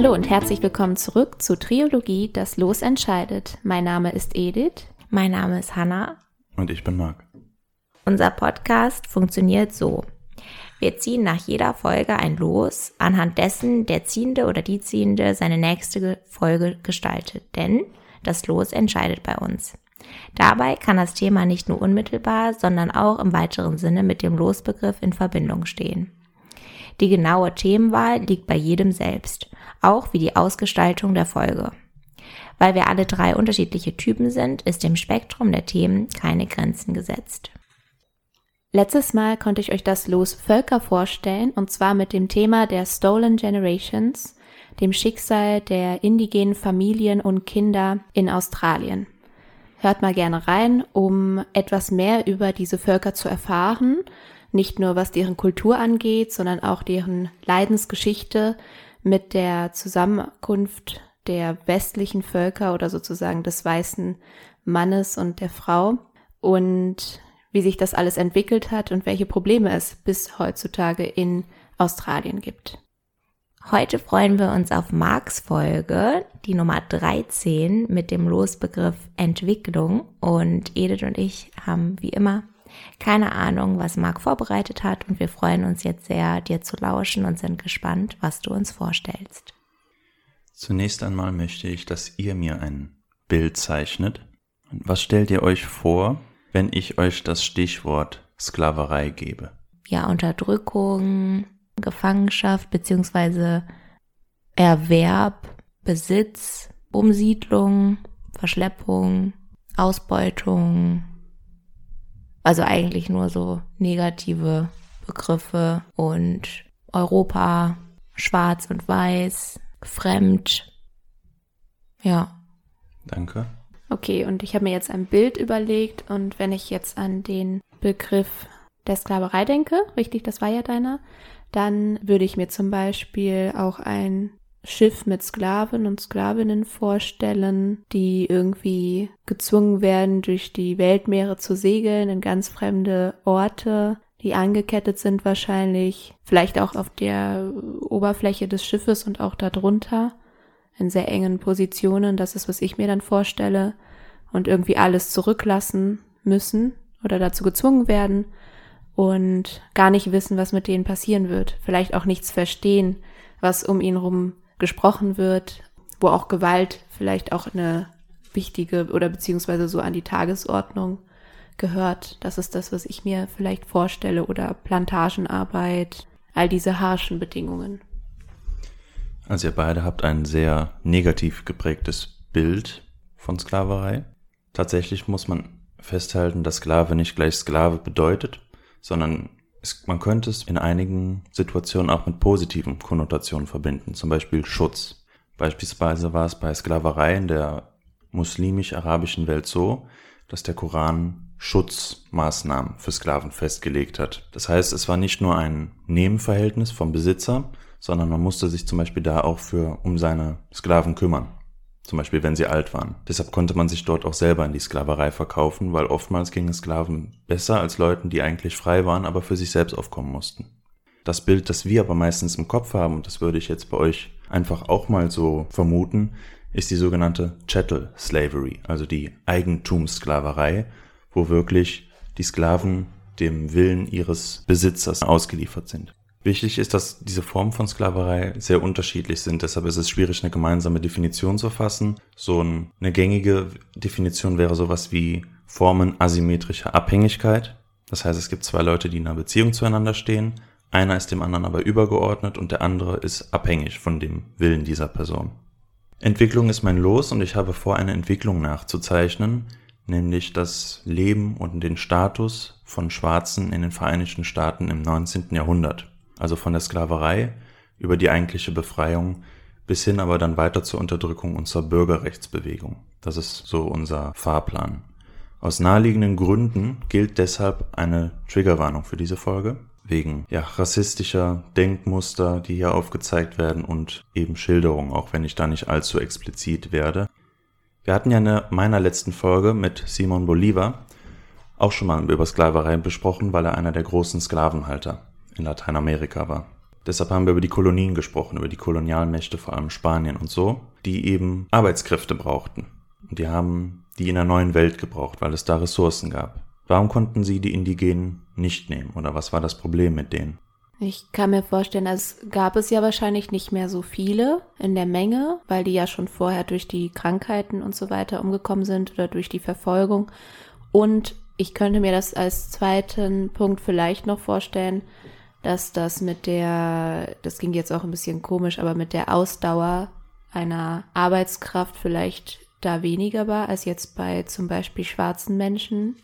Hallo und herzlich willkommen zurück zu Triologie, das Los entscheidet. Mein Name ist Edith. Mein Name ist Hanna. Und ich bin Marc. Unser Podcast funktioniert so. Wir ziehen nach jeder Folge ein Los, anhand dessen der Ziehende oder die Ziehende seine nächste Folge gestaltet. Denn das Los entscheidet bei uns. Dabei kann das Thema nicht nur unmittelbar, sondern auch im weiteren Sinne mit dem Losbegriff in Verbindung stehen. Die genaue Themenwahl liegt bei jedem selbst, auch wie die Ausgestaltung der Folge. Weil wir alle drei unterschiedliche Typen sind, ist dem Spektrum der Themen keine Grenzen gesetzt. Letztes Mal konnte ich euch das Los Völker vorstellen, und zwar mit dem Thema der Stolen Generations, dem Schicksal der indigenen Familien und Kinder in Australien. Hört mal gerne rein, um etwas mehr über diese Völker zu erfahren, nicht nur was deren Kultur angeht, sondern auch deren Leidensgeschichte mit der Zusammenkunft der westlichen Völker oder sozusagen des weißen Mannes und der Frau und wie sich das alles entwickelt hat und welche Probleme es bis heutzutage in Australien gibt. Heute freuen wir uns auf Marks Folge, die Nummer 13 mit dem Losbegriff Entwicklung. Und Edith und ich haben wie immer keine Ahnung, was Marc vorbereitet hat und wir freuen uns jetzt sehr, dir zu lauschen und sind gespannt, was du uns vorstellst. Zunächst einmal möchte ich, dass ihr mir ein Bild zeichnet. Was stellt ihr euch vor, wenn ich euch das Stichwort Sklaverei gebe? Ja, Unterdrückung, Gefangenschaft beziehungsweise Erwerb, Besitz, Umsiedlung, Verschleppung, Ausbeutung. Also eigentlich nur so negative Begriffe und Europa, schwarz und weiß, fremd. Ja. Danke. Okay, und ich habe mir jetzt ein Bild überlegt und wenn ich jetzt an den Begriff der Sklaverei denke, richtig, das war ja deiner, dann würde ich mir zum Beispiel auch ein Schiff mit Sklaven und Sklavinnen vorstellen, die irgendwie gezwungen werden, durch die Weltmeere zu segeln in ganz fremde Orte, die angekettet sind wahrscheinlich, vielleicht auch auf der Oberfläche des Schiffes und auch darunter, in sehr engen Positionen, das ist, was ich mir dann vorstelle, und irgendwie alles zurücklassen müssen oder dazu gezwungen werden und gar nicht wissen, was mit denen passieren wird. Vielleicht auch nichts verstehen, was um ihn rum gesprochen wird, wo auch Gewalt vielleicht auch eine wichtige oder beziehungsweise so an die Tagesordnung gehört. Das ist das, was ich mir vielleicht vorstelle oder Plantagenarbeit, all diese harschen Bedingungen. Also ihr beide habt ein sehr negativ geprägtes Bild von Sklaverei. Tatsächlich muss man festhalten, dass Sklave nicht gleich Sklave bedeutet sondern es, man könnte es in einigen Situationen auch mit positiven Konnotationen verbinden, zum Beispiel Schutz. Beispielsweise war es bei Sklaverei in der muslimisch-arabischen Welt so, dass der Koran Schutzmaßnahmen für Sklaven festgelegt hat. Das heißt, es war nicht nur ein Nebenverhältnis vom Besitzer, sondern man musste sich zum Beispiel da auch für um seine Sklaven kümmern zum Beispiel wenn sie alt waren. Deshalb konnte man sich dort auch selber in die Sklaverei verkaufen, weil oftmals gingen Sklaven besser als Leuten, die eigentlich frei waren, aber für sich selbst aufkommen mussten. Das Bild, das wir aber meistens im Kopf haben, und das würde ich jetzt bei euch einfach auch mal so vermuten, ist die sogenannte Chattel Slavery, also die Eigentumssklaverei, wo wirklich die Sklaven dem Willen ihres Besitzers ausgeliefert sind. Wichtig ist, dass diese Formen von Sklaverei sehr unterschiedlich sind. Deshalb ist es schwierig, eine gemeinsame Definition zu fassen. So eine gängige Definition wäre sowas wie Formen asymmetrischer Abhängigkeit. Das heißt, es gibt zwei Leute, die in einer Beziehung zueinander stehen. Einer ist dem anderen aber übergeordnet und der andere ist abhängig von dem Willen dieser Person. Entwicklung ist mein Los und ich habe vor, eine Entwicklung nachzuzeichnen, nämlich das Leben und den Status von Schwarzen in den Vereinigten Staaten im 19. Jahrhundert also von der Sklaverei über die eigentliche Befreiung bis hin aber dann weiter zur Unterdrückung zur Bürgerrechtsbewegung. Das ist so unser Fahrplan. Aus naheliegenden Gründen gilt deshalb eine Triggerwarnung für diese Folge, wegen ja, rassistischer Denkmuster, die hier aufgezeigt werden und eben Schilderungen, auch wenn ich da nicht allzu explizit werde. Wir hatten ja in meiner letzten Folge mit Simon Bolivar auch schon mal über Sklaverei besprochen, weil er einer der großen Sklavenhalter in Lateinamerika war. Deshalb haben wir über die Kolonien gesprochen, über die Kolonialmächte, vor allem Spanien und so, die eben Arbeitskräfte brauchten. Und die haben die in der neuen Welt gebraucht, weil es da Ressourcen gab. Warum konnten sie die Indigenen nicht nehmen oder was war das Problem mit denen? Ich kann mir vorstellen, es gab es ja wahrscheinlich nicht mehr so viele in der Menge, weil die ja schon vorher durch die Krankheiten und so weiter umgekommen sind oder durch die Verfolgung. Und ich könnte mir das als zweiten Punkt vielleicht noch vorstellen, dass das mit der, das ging jetzt auch ein bisschen komisch, aber mit der Ausdauer einer Arbeitskraft vielleicht da weniger war als jetzt bei zum Beispiel schwarzen Menschen.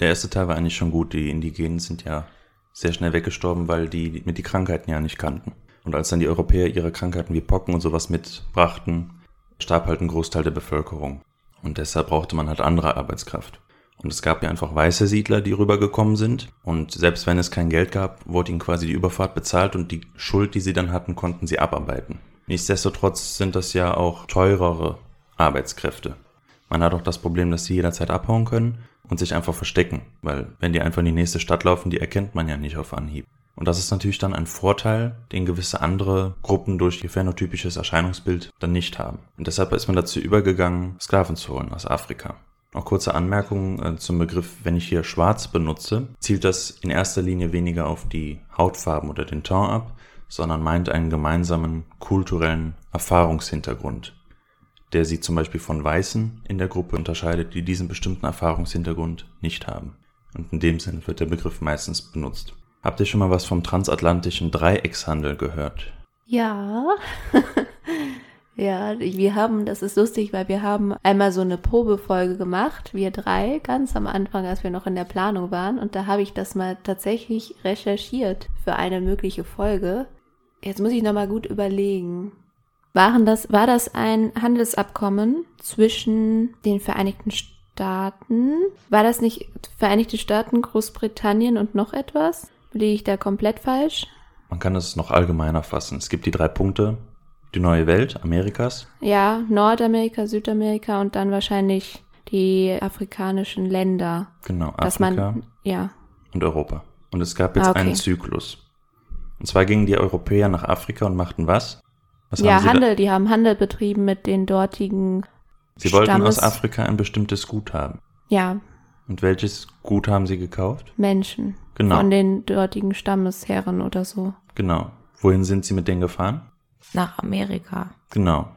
Der erste Teil war eigentlich schon gut. Die Indigenen sind ja sehr schnell weggestorben, weil die mit die Krankheiten ja nicht kannten. Und als dann die Europäer ihre Krankheiten wie Pocken und sowas mitbrachten, starb halt ein Großteil der Bevölkerung. Und deshalb brauchte man halt andere Arbeitskraft. Und es gab ja einfach weiße Siedler, die rübergekommen sind. Und selbst wenn es kein Geld gab, wurde ihnen quasi die Überfahrt bezahlt und die Schuld, die sie dann hatten, konnten sie abarbeiten. Nichtsdestotrotz sind das ja auch teurere Arbeitskräfte. Man hat auch das Problem, dass sie jederzeit abhauen können und sich einfach verstecken, weil wenn die einfach in die nächste Stadt laufen, die erkennt man ja nicht auf Anhieb. Und das ist natürlich dann ein Vorteil, den gewisse andere Gruppen durch ihr phänotypisches Erscheinungsbild dann nicht haben. Und deshalb ist man dazu übergegangen, Sklaven zu holen aus Afrika. Noch kurze Anmerkung äh, zum Begriff, wenn ich hier schwarz benutze, zielt das in erster Linie weniger auf die Hautfarben oder den Ton ab, sondern meint einen gemeinsamen kulturellen Erfahrungshintergrund, der sie zum Beispiel von Weißen in der Gruppe unterscheidet, die diesen bestimmten Erfahrungshintergrund nicht haben. Und in dem Sinn wird der Begriff meistens benutzt. Habt ihr schon mal was vom transatlantischen Dreieckshandel gehört? Ja. Ja, wir haben, das ist lustig, weil wir haben einmal so eine Probefolge gemacht, wir drei, ganz am Anfang, als wir noch in der Planung waren. Und da habe ich das mal tatsächlich recherchiert für eine mögliche Folge. Jetzt muss ich nochmal gut überlegen. Waren das, war das ein Handelsabkommen zwischen den Vereinigten Staaten? War das nicht Vereinigte Staaten, Großbritannien und noch etwas? Liege ich da komplett falsch? Man kann es noch allgemeiner fassen. Es gibt die drei Punkte die neue Welt Amerikas? Ja, Nordamerika, Südamerika und dann wahrscheinlich die afrikanischen Länder. Genau, Afrika man, ja. und Europa. Und es gab jetzt ah, okay. einen Zyklus. Und zwar gingen die Europäer nach Afrika und machten was? was ja, Handel. Die haben Handel betrieben mit den dortigen. Sie wollten Stammes aus Afrika ein bestimmtes Gut haben. Ja. Und welches Gut haben sie gekauft? Menschen. Genau. Von den dortigen Stammesherren oder so. Genau. Wohin sind sie mit denen gefahren? Nach Amerika. Genau.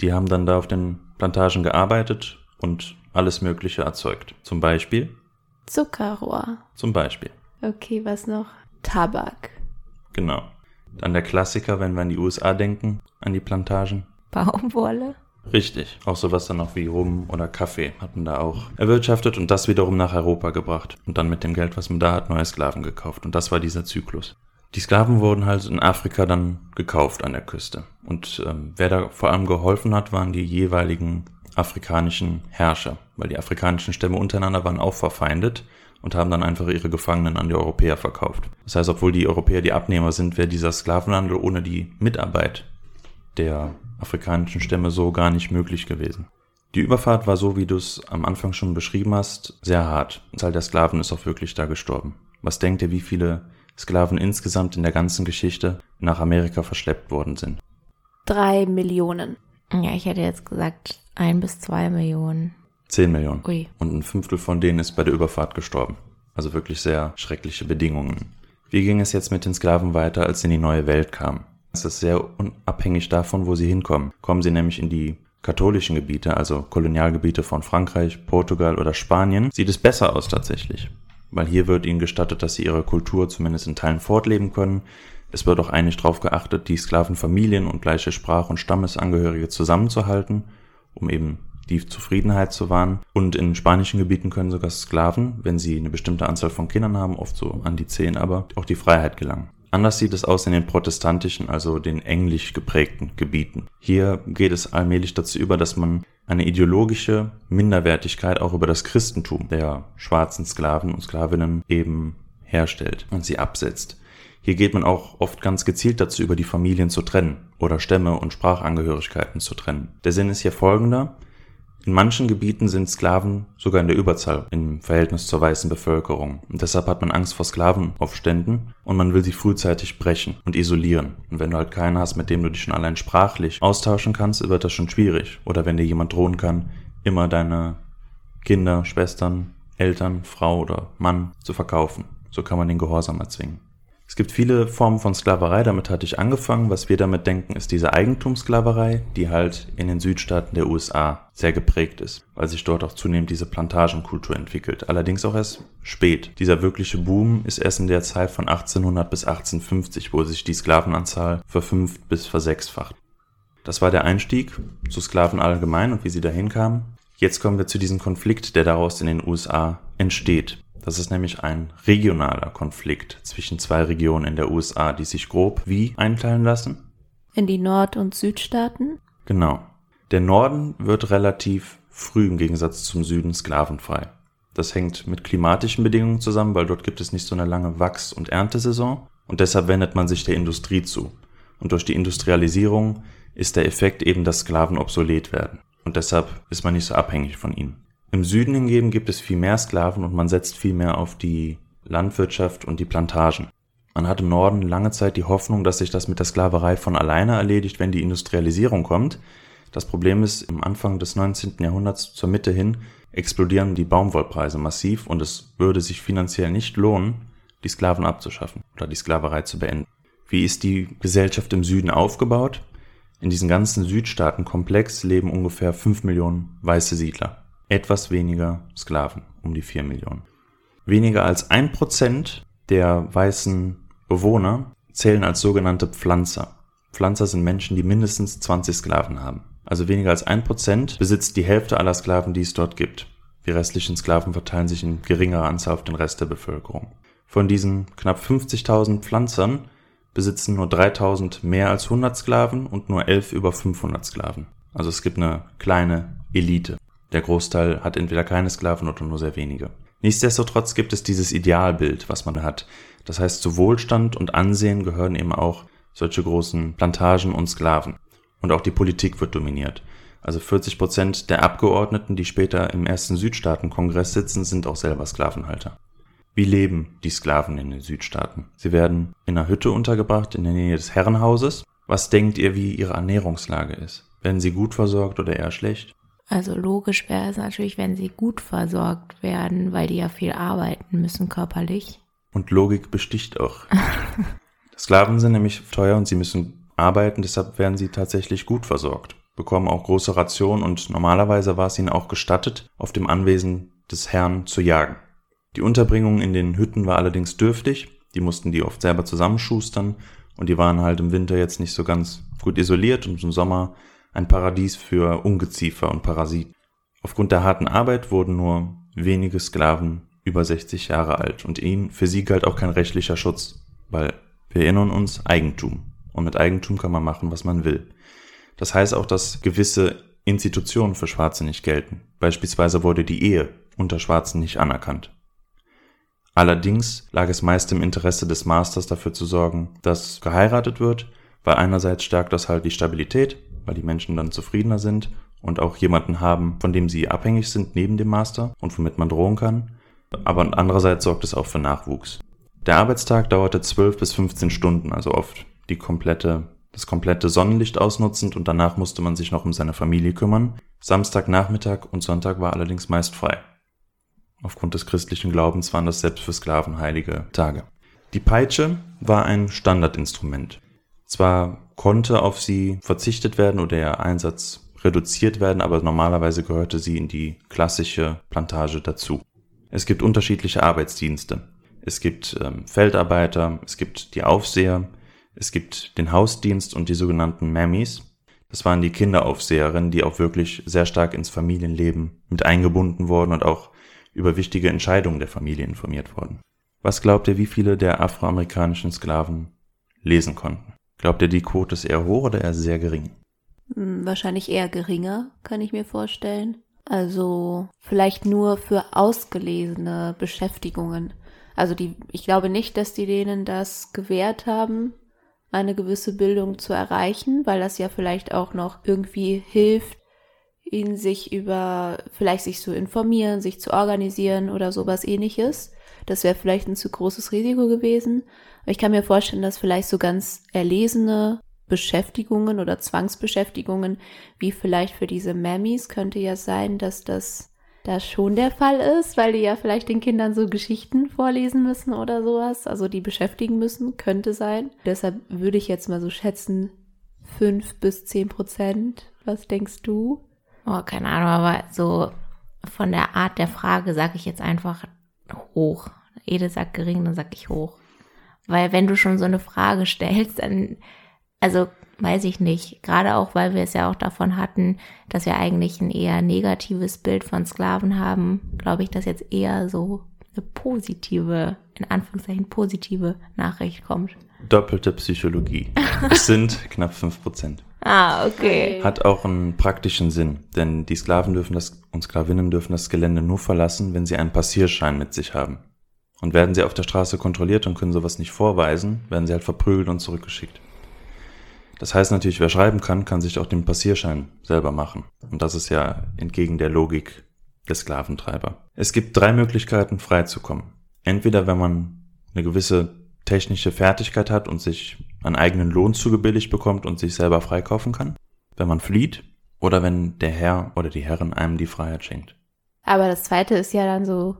Die haben dann da auf den Plantagen gearbeitet und alles Mögliche erzeugt. Zum Beispiel Zuckerrohr. Zum Beispiel. Okay, was noch? Tabak. Genau. Dann der Klassiker, wenn wir an die USA denken, an die Plantagen. Baumwolle. Richtig. Auch sowas dann noch wie Rum oder Kaffee hatten da auch erwirtschaftet und das wiederum nach Europa gebracht. Und dann mit dem Geld, was man da hat, neue Sklaven gekauft. Und das war dieser Zyklus. Die Sklaven wurden halt in Afrika dann gekauft an der Küste. Und ähm, wer da vor allem geholfen hat, waren die jeweiligen afrikanischen Herrscher, weil die afrikanischen Stämme untereinander waren auch verfeindet und haben dann einfach ihre Gefangenen an die Europäer verkauft. Das heißt, obwohl die Europäer die Abnehmer sind, wäre dieser Sklavenhandel ohne die Mitarbeit der afrikanischen Stämme so gar nicht möglich gewesen. Die Überfahrt war so, wie du es am Anfang schon beschrieben hast, sehr hart. Die Zahl der Sklaven ist auch wirklich da gestorben. Was denkt ihr, wie viele Sklaven insgesamt in der ganzen Geschichte nach Amerika verschleppt worden sind. Drei Millionen. Ja, ich hätte jetzt gesagt ein bis zwei Millionen. Zehn Millionen. Ui. Und ein Fünftel von denen ist bei der Überfahrt gestorben. Also wirklich sehr schreckliche Bedingungen. Wie ging es jetzt mit den Sklaven weiter, als sie in die neue Welt kamen? Es ist sehr unabhängig davon, wo sie hinkommen. Kommen sie nämlich in die katholischen Gebiete, also Kolonialgebiete von Frankreich, Portugal oder Spanien, sieht es besser aus tatsächlich weil hier wird ihnen gestattet, dass sie ihre Kultur zumindest in Teilen fortleben können. Es wird auch eigentlich darauf geachtet, die Sklavenfamilien und gleiche Sprach- und Stammesangehörige zusammenzuhalten, um eben die Zufriedenheit zu wahren. Und in spanischen Gebieten können sogar Sklaven, wenn sie eine bestimmte Anzahl von Kindern haben, oft so an die zehn aber, auch die Freiheit gelangen. Anders sieht es aus in den protestantischen, also den englisch geprägten Gebieten. Hier geht es allmählich dazu über, dass man eine ideologische Minderwertigkeit auch über das Christentum der schwarzen Sklaven und Sklavinnen eben herstellt und sie absetzt. Hier geht man auch oft ganz gezielt dazu über, die Familien zu trennen oder Stämme und Sprachangehörigkeiten zu trennen. Der Sinn ist hier folgender. In manchen Gebieten sind Sklaven sogar in der Überzahl im Verhältnis zur weißen Bevölkerung. Und deshalb hat man Angst vor Sklavenaufständen und man will sie frühzeitig brechen und isolieren. Und wenn du halt keinen hast, mit dem du dich schon allein sprachlich austauschen kannst, wird das schon schwierig. Oder wenn dir jemand drohen kann, immer deine Kinder, Schwestern, Eltern, Frau oder Mann zu verkaufen. So kann man den Gehorsam erzwingen. Es gibt viele Formen von Sklaverei, damit hatte ich angefangen. Was wir damit denken, ist diese Eigentumssklaverei, die halt in den Südstaaten der USA sehr geprägt ist, weil sich dort auch zunehmend diese Plantagenkultur entwickelt. Allerdings auch erst spät. Dieser wirkliche Boom ist erst in der Zeit von 1800 bis 1850, wo sich die Sklavenanzahl verfünft bis versechsfacht. Das war der Einstieg zu Sklaven allgemein und wie sie dahin kamen. Jetzt kommen wir zu diesem Konflikt, der daraus in den USA entsteht. Das ist nämlich ein regionaler Konflikt zwischen zwei Regionen in der USA, die sich grob wie einteilen lassen? In die Nord- und Südstaaten? Genau. Der Norden wird relativ früh im Gegensatz zum Süden sklavenfrei. Das hängt mit klimatischen Bedingungen zusammen, weil dort gibt es nicht so eine lange Wachs- und Erntesaison und deshalb wendet man sich der Industrie zu. Und durch die Industrialisierung ist der Effekt eben, dass Sklaven obsolet werden. Und deshalb ist man nicht so abhängig von ihnen. Im Süden hingegen gibt es viel mehr Sklaven und man setzt viel mehr auf die Landwirtschaft und die Plantagen. Man hat im Norden lange Zeit die Hoffnung, dass sich das mit der Sklaverei von alleine erledigt, wenn die Industrialisierung kommt. Das Problem ist, im Anfang des 19. Jahrhunderts zur Mitte hin explodieren die Baumwollpreise massiv und es würde sich finanziell nicht lohnen, die Sklaven abzuschaffen oder die Sklaverei zu beenden. Wie ist die Gesellschaft im Süden aufgebaut? In diesem ganzen Südstaatenkomplex leben ungefähr 5 Millionen weiße Siedler etwas weniger Sklaven, um die vier Millionen. Weniger als ein Prozent der weißen Bewohner zählen als sogenannte Pflanzer. Pflanzer sind Menschen, die mindestens 20 Sklaven haben. Also weniger als ein Prozent besitzt die Hälfte aller Sklaven, die es dort gibt. Die restlichen Sklaven verteilen sich in geringerer Anzahl auf den Rest der Bevölkerung. Von diesen knapp 50.000 Pflanzern besitzen nur 3000 mehr als 100 Sklaven und nur 11 über 500 Sklaven. Also es gibt eine kleine Elite. Der Großteil hat entweder keine Sklaven oder nur sehr wenige. Nichtsdestotrotz gibt es dieses Idealbild, was man hat. Das heißt, zu Wohlstand und Ansehen gehören eben auch solche großen Plantagen und Sklaven. Und auch die Politik wird dominiert. Also 40 Prozent der Abgeordneten, die später im ersten Südstaatenkongress sitzen, sind auch selber Sklavenhalter. Wie leben die Sklaven in den Südstaaten? Sie werden in einer Hütte untergebracht in der Nähe des Herrenhauses. Was denkt ihr, wie ihre Ernährungslage ist? Werden sie gut versorgt oder eher schlecht? Also logisch wäre es natürlich, wenn sie gut versorgt werden, weil die ja viel arbeiten müssen körperlich. Und Logik besticht auch. Sklaven sind nämlich teuer und sie müssen arbeiten, deshalb werden sie tatsächlich gut versorgt, bekommen auch große Rationen und normalerweise war es ihnen auch gestattet, auf dem Anwesen des Herrn zu jagen. Die Unterbringung in den Hütten war allerdings dürftig, die mussten die oft selber zusammenschustern und die waren halt im Winter jetzt nicht so ganz gut isoliert und im Sommer ein Paradies für Ungeziefer und Parasiten. Aufgrund der harten Arbeit wurden nur wenige Sklaven über 60 Jahre alt und ihnen, für sie galt auch kein rechtlicher Schutz, weil wir erinnern uns Eigentum. Und mit Eigentum kann man machen, was man will. Das heißt auch, dass gewisse Institutionen für Schwarze nicht gelten. Beispielsweise wurde die Ehe unter Schwarzen nicht anerkannt. Allerdings lag es meist im Interesse des Masters dafür zu sorgen, dass geheiratet wird, weil einerseits stärkt das halt die Stabilität weil die Menschen dann zufriedener sind und auch jemanden haben, von dem sie abhängig sind neben dem Master und womit man drohen kann. Aber andererseits sorgt es auch für Nachwuchs. Der Arbeitstag dauerte 12 bis 15 Stunden, also oft die komplette, das komplette Sonnenlicht ausnutzend und danach musste man sich noch um seine Familie kümmern. Samstagnachmittag und Sonntag war allerdings meist frei. Aufgrund des christlichen Glaubens waren das selbst für Sklaven heilige Tage. Die Peitsche war ein Standardinstrument. Zwar konnte auf sie verzichtet werden oder ihr Einsatz reduziert werden, aber normalerweise gehörte sie in die klassische Plantage dazu. Es gibt unterschiedliche Arbeitsdienste. Es gibt ähm, Feldarbeiter, es gibt die Aufseher, es gibt den Hausdienst und die sogenannten Mammies. Das waren die Kinderaufseherinnen, die auch wirklich sehr stark ins Familienleben mit eingebunden wurden und auch über wichtige Entscheidungen der Familie informiert wurden. Was glaubt ihr, wie viele der afroamerikanischen Sklaven lesen konnten? Glaubt ihr, die Quote ist eher hoch oder eher sehr gering? Hm, wahrscheinlich eher geringer, kann ich mir vorstellen. Also vielleicht nur für ausgelesene Beschäftigungen. Also die, ich glaube nicht, dass die denen das gewährt haben, eine gewisse Bildung zu erreichen, weil das ja vielleicht auch noch irgendwie hilft, ihn sich über, vielleicht sich zu informieren, sich zu organisieren oder sowas ähnliches. Das wäre vielleicht ein zu großes Risiko gewesen. Ich kann mir vorstellen, dass vielleicht so ganz erlesene Beschäftigungen oder Zwangsbeschäftigungen, wie vielleicht für diese Mammies, könnte ja sein, dass das da schon der Fall ist, weil die ja vielleicht den Kindern so Geschichten vorlesen müssen oder sowas, also die beschäftigen müssen, könnte sein. Deshalb würde ich jetzt mal so schätzen, fünf bis zehn Prozent. Was denkst du? Oh, keine Ahnung, aber so von der Art der Frage sage ich jetzt einfach hoch. Ede sagt gering, dann sag ich hoch. Weil wenn du schon so eine Frage stellst, dann, also weiß ich nicht, gerade auch, weil wir es ja auch davon hatten, dass wir eigentlich ein eher negatives Bild von Sklaven haben, glaube ich, dass jetzt eher so eine positive, in Anführungszeichen positive Nachricht kommt. Doppelte Psychologie. Es sind knapp fünf Prozent. Ah, okay. Hat auch einen praktischen Sinn, denn die Sklaven dürfen das und Sklavinnen dürfen das Gelände nur verlassen, wenn sie einen Passierschein mit sich haben. Und werden sie auf der Straße kontrolliert und können sowas nicht vorweisen, werden sie halt verprügelt und zurückgeschickt. Das heißt natürlich, wer schreiben kann, kann sich auch den Passierschein selber machen. Und das ist ja entgegen der Logik des Sklaventreiber. Es gibt drei Möglichkeiten, freizukommen. Entweder wenn man eine gewisse technische Fertigkeit hat und sich einen eigenen Lohn zugebilligt bekommt und sich selber freikaufen kann, wenn man flieht oder wenn der Herr oder die Herrin einem die Freiheit schenkt. Aber das zweite ist ja dann so,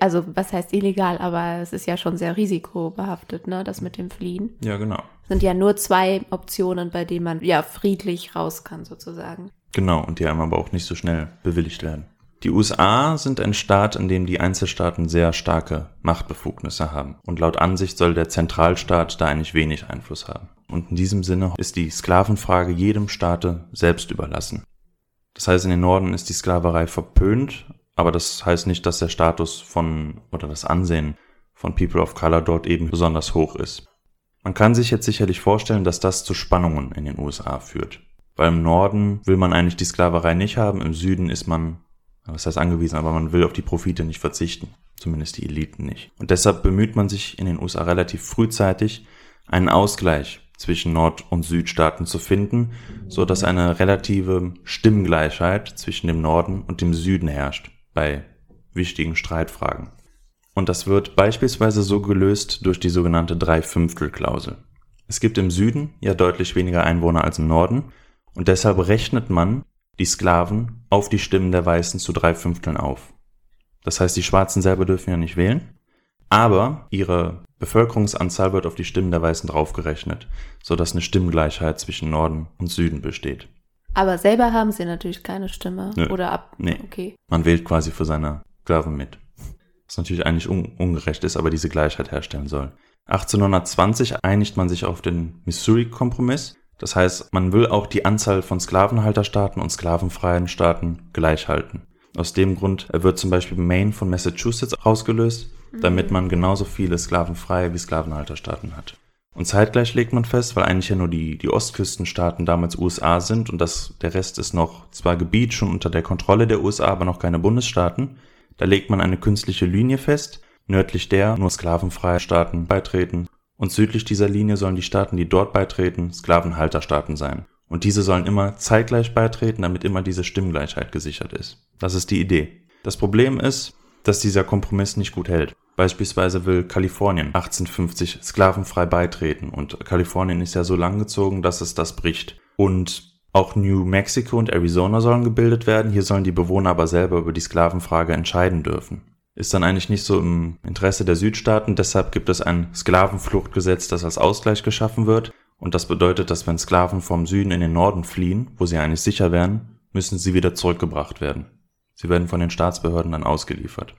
also was heißt illegal, aber es ist ja schon sehr risikobehaftet, ne, das mit dem Fliehen. Ja, genau. Es sind ja nur zwei Optionen, bei denen man ja friedlich raus kann sozusagen. Genau, und die einem aber auch nicht so schnell bewilligt werden. Die USA sind ein Staat, in dem die Einzelstaaten sehr starke Machtbefugnisse haben. Und laut Ansicht soll der Zentralstaat da eigentlich wenig Einfluss haben. Und in diesem Sinne ist die Sklavenfrage jedem Staate selbst überlassen. Das heißt, in den Norden ist die Sklaverei verpönt, aber das heißt nicht, dass der Status von oder das Ansehen von People of Color dort eben besonders hoch ist. Man kann sich jetzt sicherlich vorstellen, dass das zu Spannungen in den USA führt. Weil im Norden will man eigentlich die Sklaverei nicht haben, im Süden ist man was heißt angewiesen, aber man will auf die Profite nicht verzichten. Zumindest die Eliten nicht. Und deshalb bemüht man sich in den USA relativ frühzeitig, einen Ausgleich zwischen Nord- und Südstaaten zu finden, so dass eine relative Stimmgleichheit zwischen dem Norden und dem Süden herrscht bei wichtigen Streitfragen. Und das wird beispielsweise so gelöst durch die sogenannte Dreifünftel-Klausel. Es gibt im Süden ja deutlich weniger Einwohner als im Norden und deshalb rechnet man die Sklaven auf die Stimmen der Weißen zu drei Fünfteln auf. Das heißt, die Schwarzen selber dürfen ja nicht wählen, aber ihre Bevölkerungsanzahl wird auf die Stimmen der Weißen draufgerechnet, sodass eine Stimmgleichheit zwischen Norden und Süden besteht. Aber selber haben sie natürlich keine Stimme. Nö. Oder ab. Nee. Okay. Man wählt quasi für seine Sklaven mit. Was natürlich eigentlich un ungerecht ist, aber diese Gleichheit herstellen soll. 1820 einigt man sich auf den Missouri-Kompromiss, das heißt, man will auch die Anzahl von Sklavenhalterstaaten und sklavenfreien Staaten gleich halten. Aus dem Grund wird zum Beispiel Maine von Massachusetts ausgelöst, damit man genauso viele sklavenfreie wie Sklavenhalterstaaten hat. Und zeitgleich legt man fest, weil eigentlich ja nur die, die Ostküstenstaaten damals USA sind und das, der Rest ist noch zwar Gebiet schon unter der Kontrolle der USA, aber noch keine Bundesstaaten, da legt man eine künstliche Linie fest, nördlich der nur sklavenfreie Staaten beitreten und südlich dieser Linie sollen die Staaten, die dort beitreten, Sklavenhalterstaaten sein. Und diese sollen immer zeitgleich beitreten, damit immer diese Stimmgleichheit gesichert ist. Das ist die Idee. Das Problem ist, dass dieser Kompromiss nicht gut hält. Beispielsweise will Kalifornien 1850 sklavenfrei beitreten und Kalifornien ist ja so langgezogen, dass es das bricht. Und auch New Mexico und Arizona sollen gebildet werden, hier sollen die Bewohner aber selber über die Sklavenfrage entscheiden dürfen ist dann eigentlich nicht so im Interesse der Südstaaten. Deshalb gibt es ein Sklavenfluchtgesetz, das als Ausgleich geschaffen wird. Und das bedeutet, dass wenn Sklaven vom Süden in den Norden fliehen, wo sie eigentlich sicher wären, müssen sie wieder zurückgebracht werden. Sie werden von den Staatsbehörden dann ausgeliefert.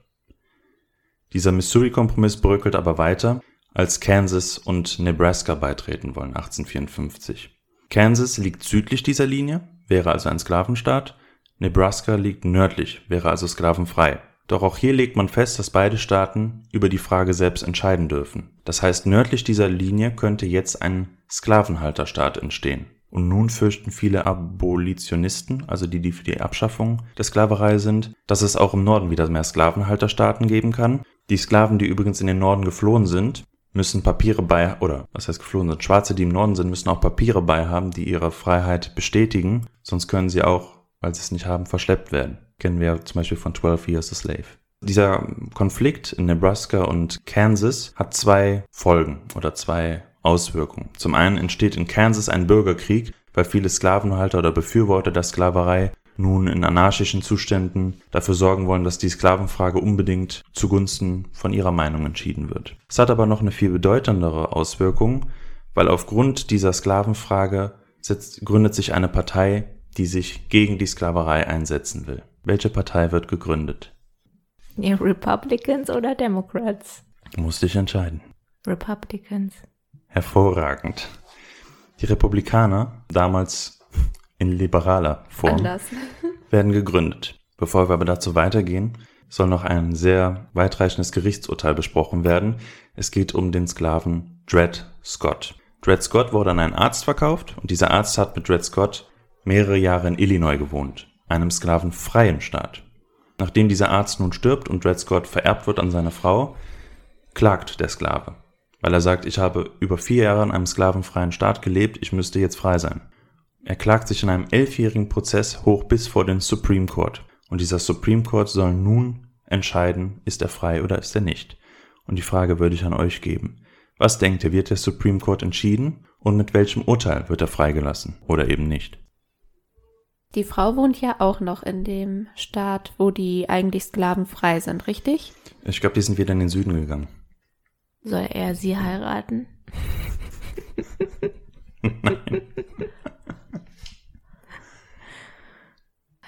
Dieser Missouri-Kompromiss bröckelt aber weiter, als Kansas und Nebraska beitreten wollen 1854. Kansas liegt südlich dieser Linie, wäre also ein Sklavenstaat. Nebraska liegt nördlich, wäre also sklavenfrei. Doch auch hier legt man fest, dass beide Staaten über die Frage selbst entscheiden dürfen. Das heißt, nördlich dieser Linie könnte jetzt ein Sklavenhalterstaat entstehen. Und nun fürchten viele Abolitionisten, also die, die für die Abschaffung der Sklaverei sind, dass es auch im Norden wieder mehr Sklavenhalterstaaten geben kann. Die Sklaven, die übrigens in den Norden geflohen sind, müssen Papiere bei, oder was heißt geflohen sind, Schwarze, die im Norden sind, müssen auch Papiere bei haben, die ihre Freiheit bestätigen, sonst können sie auch, weil sie es nicht haben, verschleppt werden. Kennen wir zum Beispiel von 12 Years a Slave. Dieser Konflikt in Nebraska und Kansas hat zwei Folgen oder zwei Auswirkungen. Zum einen entsteht in Kansas ein Bürgerkrieg, weil viele Sklavenhalter oder Befürworter der Sklaverei nun in anarchischen Zuständen dafür sorgen wollen, dass die Sklavenfrage unbedingt zugunsten von ihrer Meinung entschieden wird. Es hat aber noch eine viel bedeutendere Auswirkung, weil aufgrund dieser Sklavenfrage setzt, gründet sich eine Partei, die sich gegen die Sklaverei einsetzen will. Welche Partei wird gegründet? Ja, Republicans oder Democrats? Musste ich entscheiden. Republicans. Hervorragend. Die Republikaner, damals in liberaler Form, Anders. werden gegründet. Bevor wir aber dazu weitergehen, soll noch ein sehr weitreichendes Gerichtsurteil besprochen werden. Es geht um den Sklaven Dred Scott. Dred Scott wurde an einen Arzt verkauft und dieser Arzt hat mit Dred Scott mehrere Jahre in Illinois gewohnt, einem sklavenfreien Staat. Nachdem dieser Arzt nun stirbt und Dred Scott vererbt wird an seine Frau, klagt der Sklave weil er sagt, ich habe über vier Jahre in einem sklavenfreien Staat gelebt, ich müsste jetzt frei sein. Er klagt sich in einem elfjährigen Prozess hoch bis vor den Supreme Court. Und dieser Supreme Court soll nun entscheiden, ist er frei oder ist er nicht. Und die Frage würde ich an euch geben. Was denkt ihr, wird der Supreme Court entschieden und mit welchem Urteil wird er freigelassen oder eben nicht? Die Frau wohnt ja auch noch in dem Staat, wo die eigentlich sklavenfrei sind, richtig? Ich glaube, die sind wieder in den Süden gegangen. Soll er sie heiraten?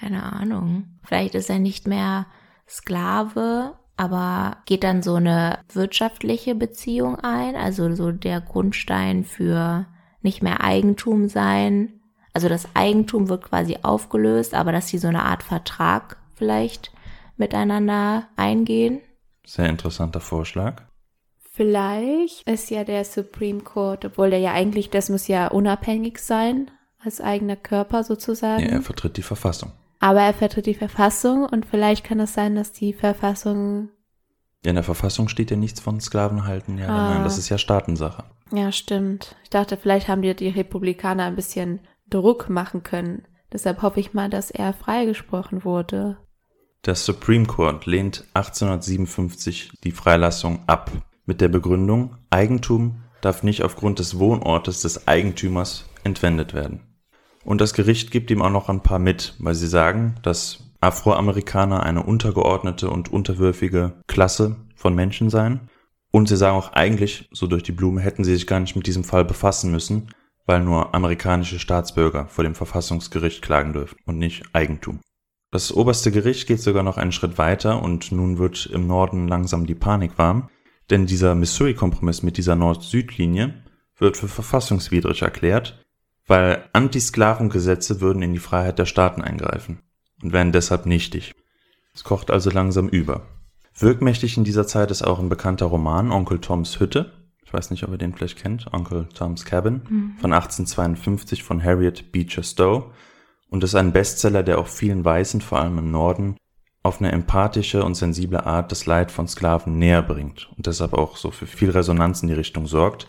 Keine Ahnung. Vielleicht ist er nicht mehr Sklave, aber geht dann so eine wirtschaftliche Beziehung ein, also so der Grundstein für nicht mehr Eigentum sein. Also das Eigentum wird quasi aufgelöst, aber dass sie so eine Art Vertrag vielleicht miteinander eingehen. Sehr interessanter Vorschlag. Vielleicht ist ja der Supreme Court, obwohl der ja eigentlich, das muss ja unabhängig sein, als eigener Körper sozusagen. Ja, er vertritt die Verfassung. Aber er vertritt die Verfassung und vielleicht kann es sein, dass die Verfassung. Ja, in der Verfassung steht ja nichts von Sklavenhalten. Ja, Ah. nein, das ist ja Staatensache. Ja, stimmt. Ich dachte, vielleicht haben dir die Republikaner ein bisschen Druck machen können. Deshalb hoffe ich mal, dass er freigesprochen wurde. Der Supreme Court lehnt 1857 die Freilassung ab. Mit der Begründung, Eigentum darf nicht aufgrund des Wohnortes des Eigentümers entwendet werden. Und das Gericht gibt ihm auch noch ein paar mit, weil sie sagen, dass Afroamerikaner eine untergeordnete und unterwürfige Klasse von Menschen seien. Und sie sagen auch eigentlich, so durch die Blume, hätten sie sich gar nicht mit diesem Fall befassen müssen, weil nur amerikanische Staatsbürger vor dem Verfassungsgericht klagen dürfen und nicht Eigentum. Das oberste Gericht geht sogar noch einen Schritt weiter und nun wird im Norden langsam die Panik warm, denn dieser Missouri-Kompromiss mit dieser Nord-Süd-Linie wird für verfassungswidrig erklärt, weil Antisklavengesetze würden in die Freiheit der Staaten eingreifen und wären deshalb nichtig. Es kocht also langsam über. Wirkmächtig in dieser Zeit ist auch ein bekannter Roman, Onkel Toms Hütte. Ich weiß nicht, ob ihr den vielleicht kennt, Onkel Tom's Cabin von 1852 von Harriet Beecher Stowe und ist ein Bestseller, der auch vielen Weißen, vor allem im Norden, auf eine empathische und sensible Art das Leid von Sklaven näher bringt und deshalb auch so für viel Resonanz in die Richtung sorgt,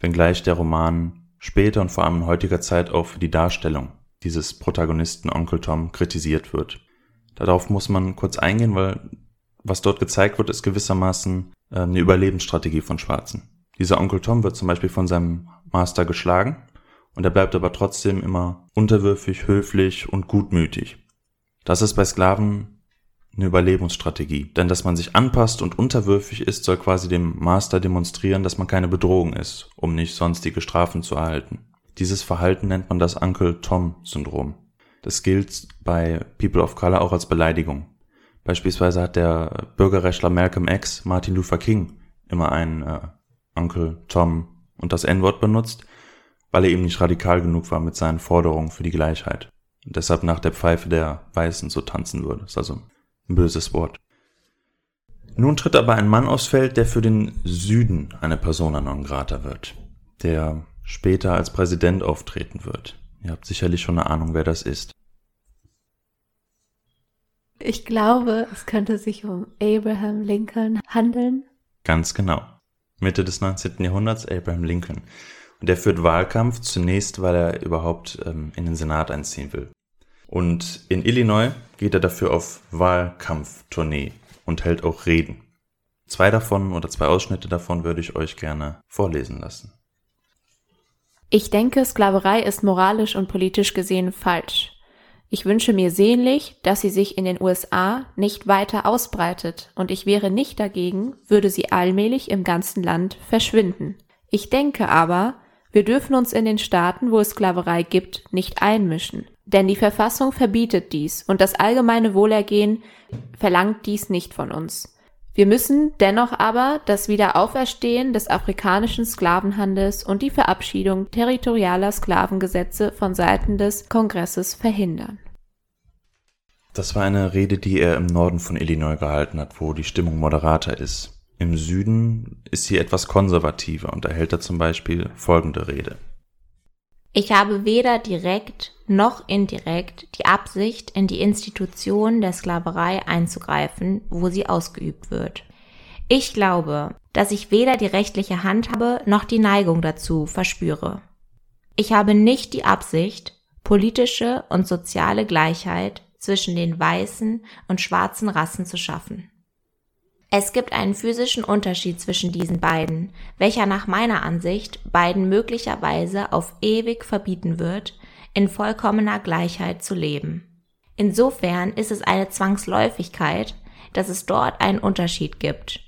wenngleich der Roman später und vor allem in heutiger Zeit auch für die Darstellung dieses Protagonisten Onkel Tom kritisiert wird. Darauf muss man kurz eingehen, weil was dort gezeigt wird, ist gewissermaßen äh, eine Überlebensstrategie von Schwarzen. Dieser Onkel Tom wird zum Beispiel von seinem Master geschlagen und er bleibt aber trotzdem immer unterwürfig, höflich und gutmütig. Das ist bei Sklaven eine Überlebensstrategie. Denn dass man sich anpasst und unterwürfig ist, soll quasi dem Master demonstrieren, dass man keine Bedrohung ist, um nicht sonstige Strafen zu erhalten. Dieses Verhalten nennt man das Uncle Tom-Syndrom. Das gilt bei People of Color auch als Beleidigung. Beispielsweise hat der Bürgerrechtler Malcolm X Martin Luther King immer einen äh, Uncle Tom und das N-Wort benutzt, weil er eben nicht radikal genug war mit seinen Forderungen für die Gleichheit. Und deshalb nach der Pfeife der Weißen so tanzen würde. Das ist also böses Wort. Nun tritt aber ein Mann aufs Feld, der für den Süden eine Persona non grata wird, der später als Präsident auftreten wird. Ihr habt sicherlich schon eine Ahnung, wer das ist. Ich glaube, es könnte sich um Abraham Lincoln handeln. Ganz genau. Mitte des 19. Jahrhunderts, Abraham Lincoln. Und der führt Wahlkampf zunächst, weil er überhaupt ähm, in den Senat einziehen will. Und in Illinois geht er dafür auf Wahlkampftournee und hält auch Reden. Zwei davon oder zwei Ausschnitte davon würde ich euch gerne vorlesen lassen. Ich denke, Sklaverei ist moralisch und politisch gesehen falsch. Ich wünsche mir sehnlich, dass sie sich in den USA nicht weiter ausbreitet, und ich wäre nicht dagegen, würde sie allmählich im ganzen Land verschwinden. Ich denke aber, wir dürfen uns in den Staaten, wo es Sklaverei gibt, nicht einmischen, denn die Verfassung verbietet dies und das allgemeine Wohlergehen verlangt dies nicht von uns. Wir müssen dennoch aber das Wiederauferstehen des afrikanischen Sklavenhandels und die Verabschiedung territorialer Sklavengesetze von Seiten des Kongresses verhindern. Das war eine Rede, die er im Norden von Illinois gehalten hat, wo die Stimmung moderater ist. Im Süden ist sie etwas konservativer und erhält er zum Beispiel folgende Rede. Ich habe weder direkt noch indirekt die Absicht, in die Institution der Sklaverei einzugreifen, wo sie ausgeübt wird. Ich glaube, dass ich weder die rechtliche Handhabe noch die Neigung dazu verspüre. Ich habe nicht die Absicht, politische und soziale Gleichheit zwischen den weißen und schwarzen Rassen zu schaffen. Es gibt einen physischen Unterschied zwischen diesen beiden, welcher nach meiner Ansicht beiden möglicherweise auf ewig verbieten wird, in vollkommener Gleichheit zu leben. Insofern ist es eine Zwangsläufigkeit, dass es dort einen Unterschied gibt,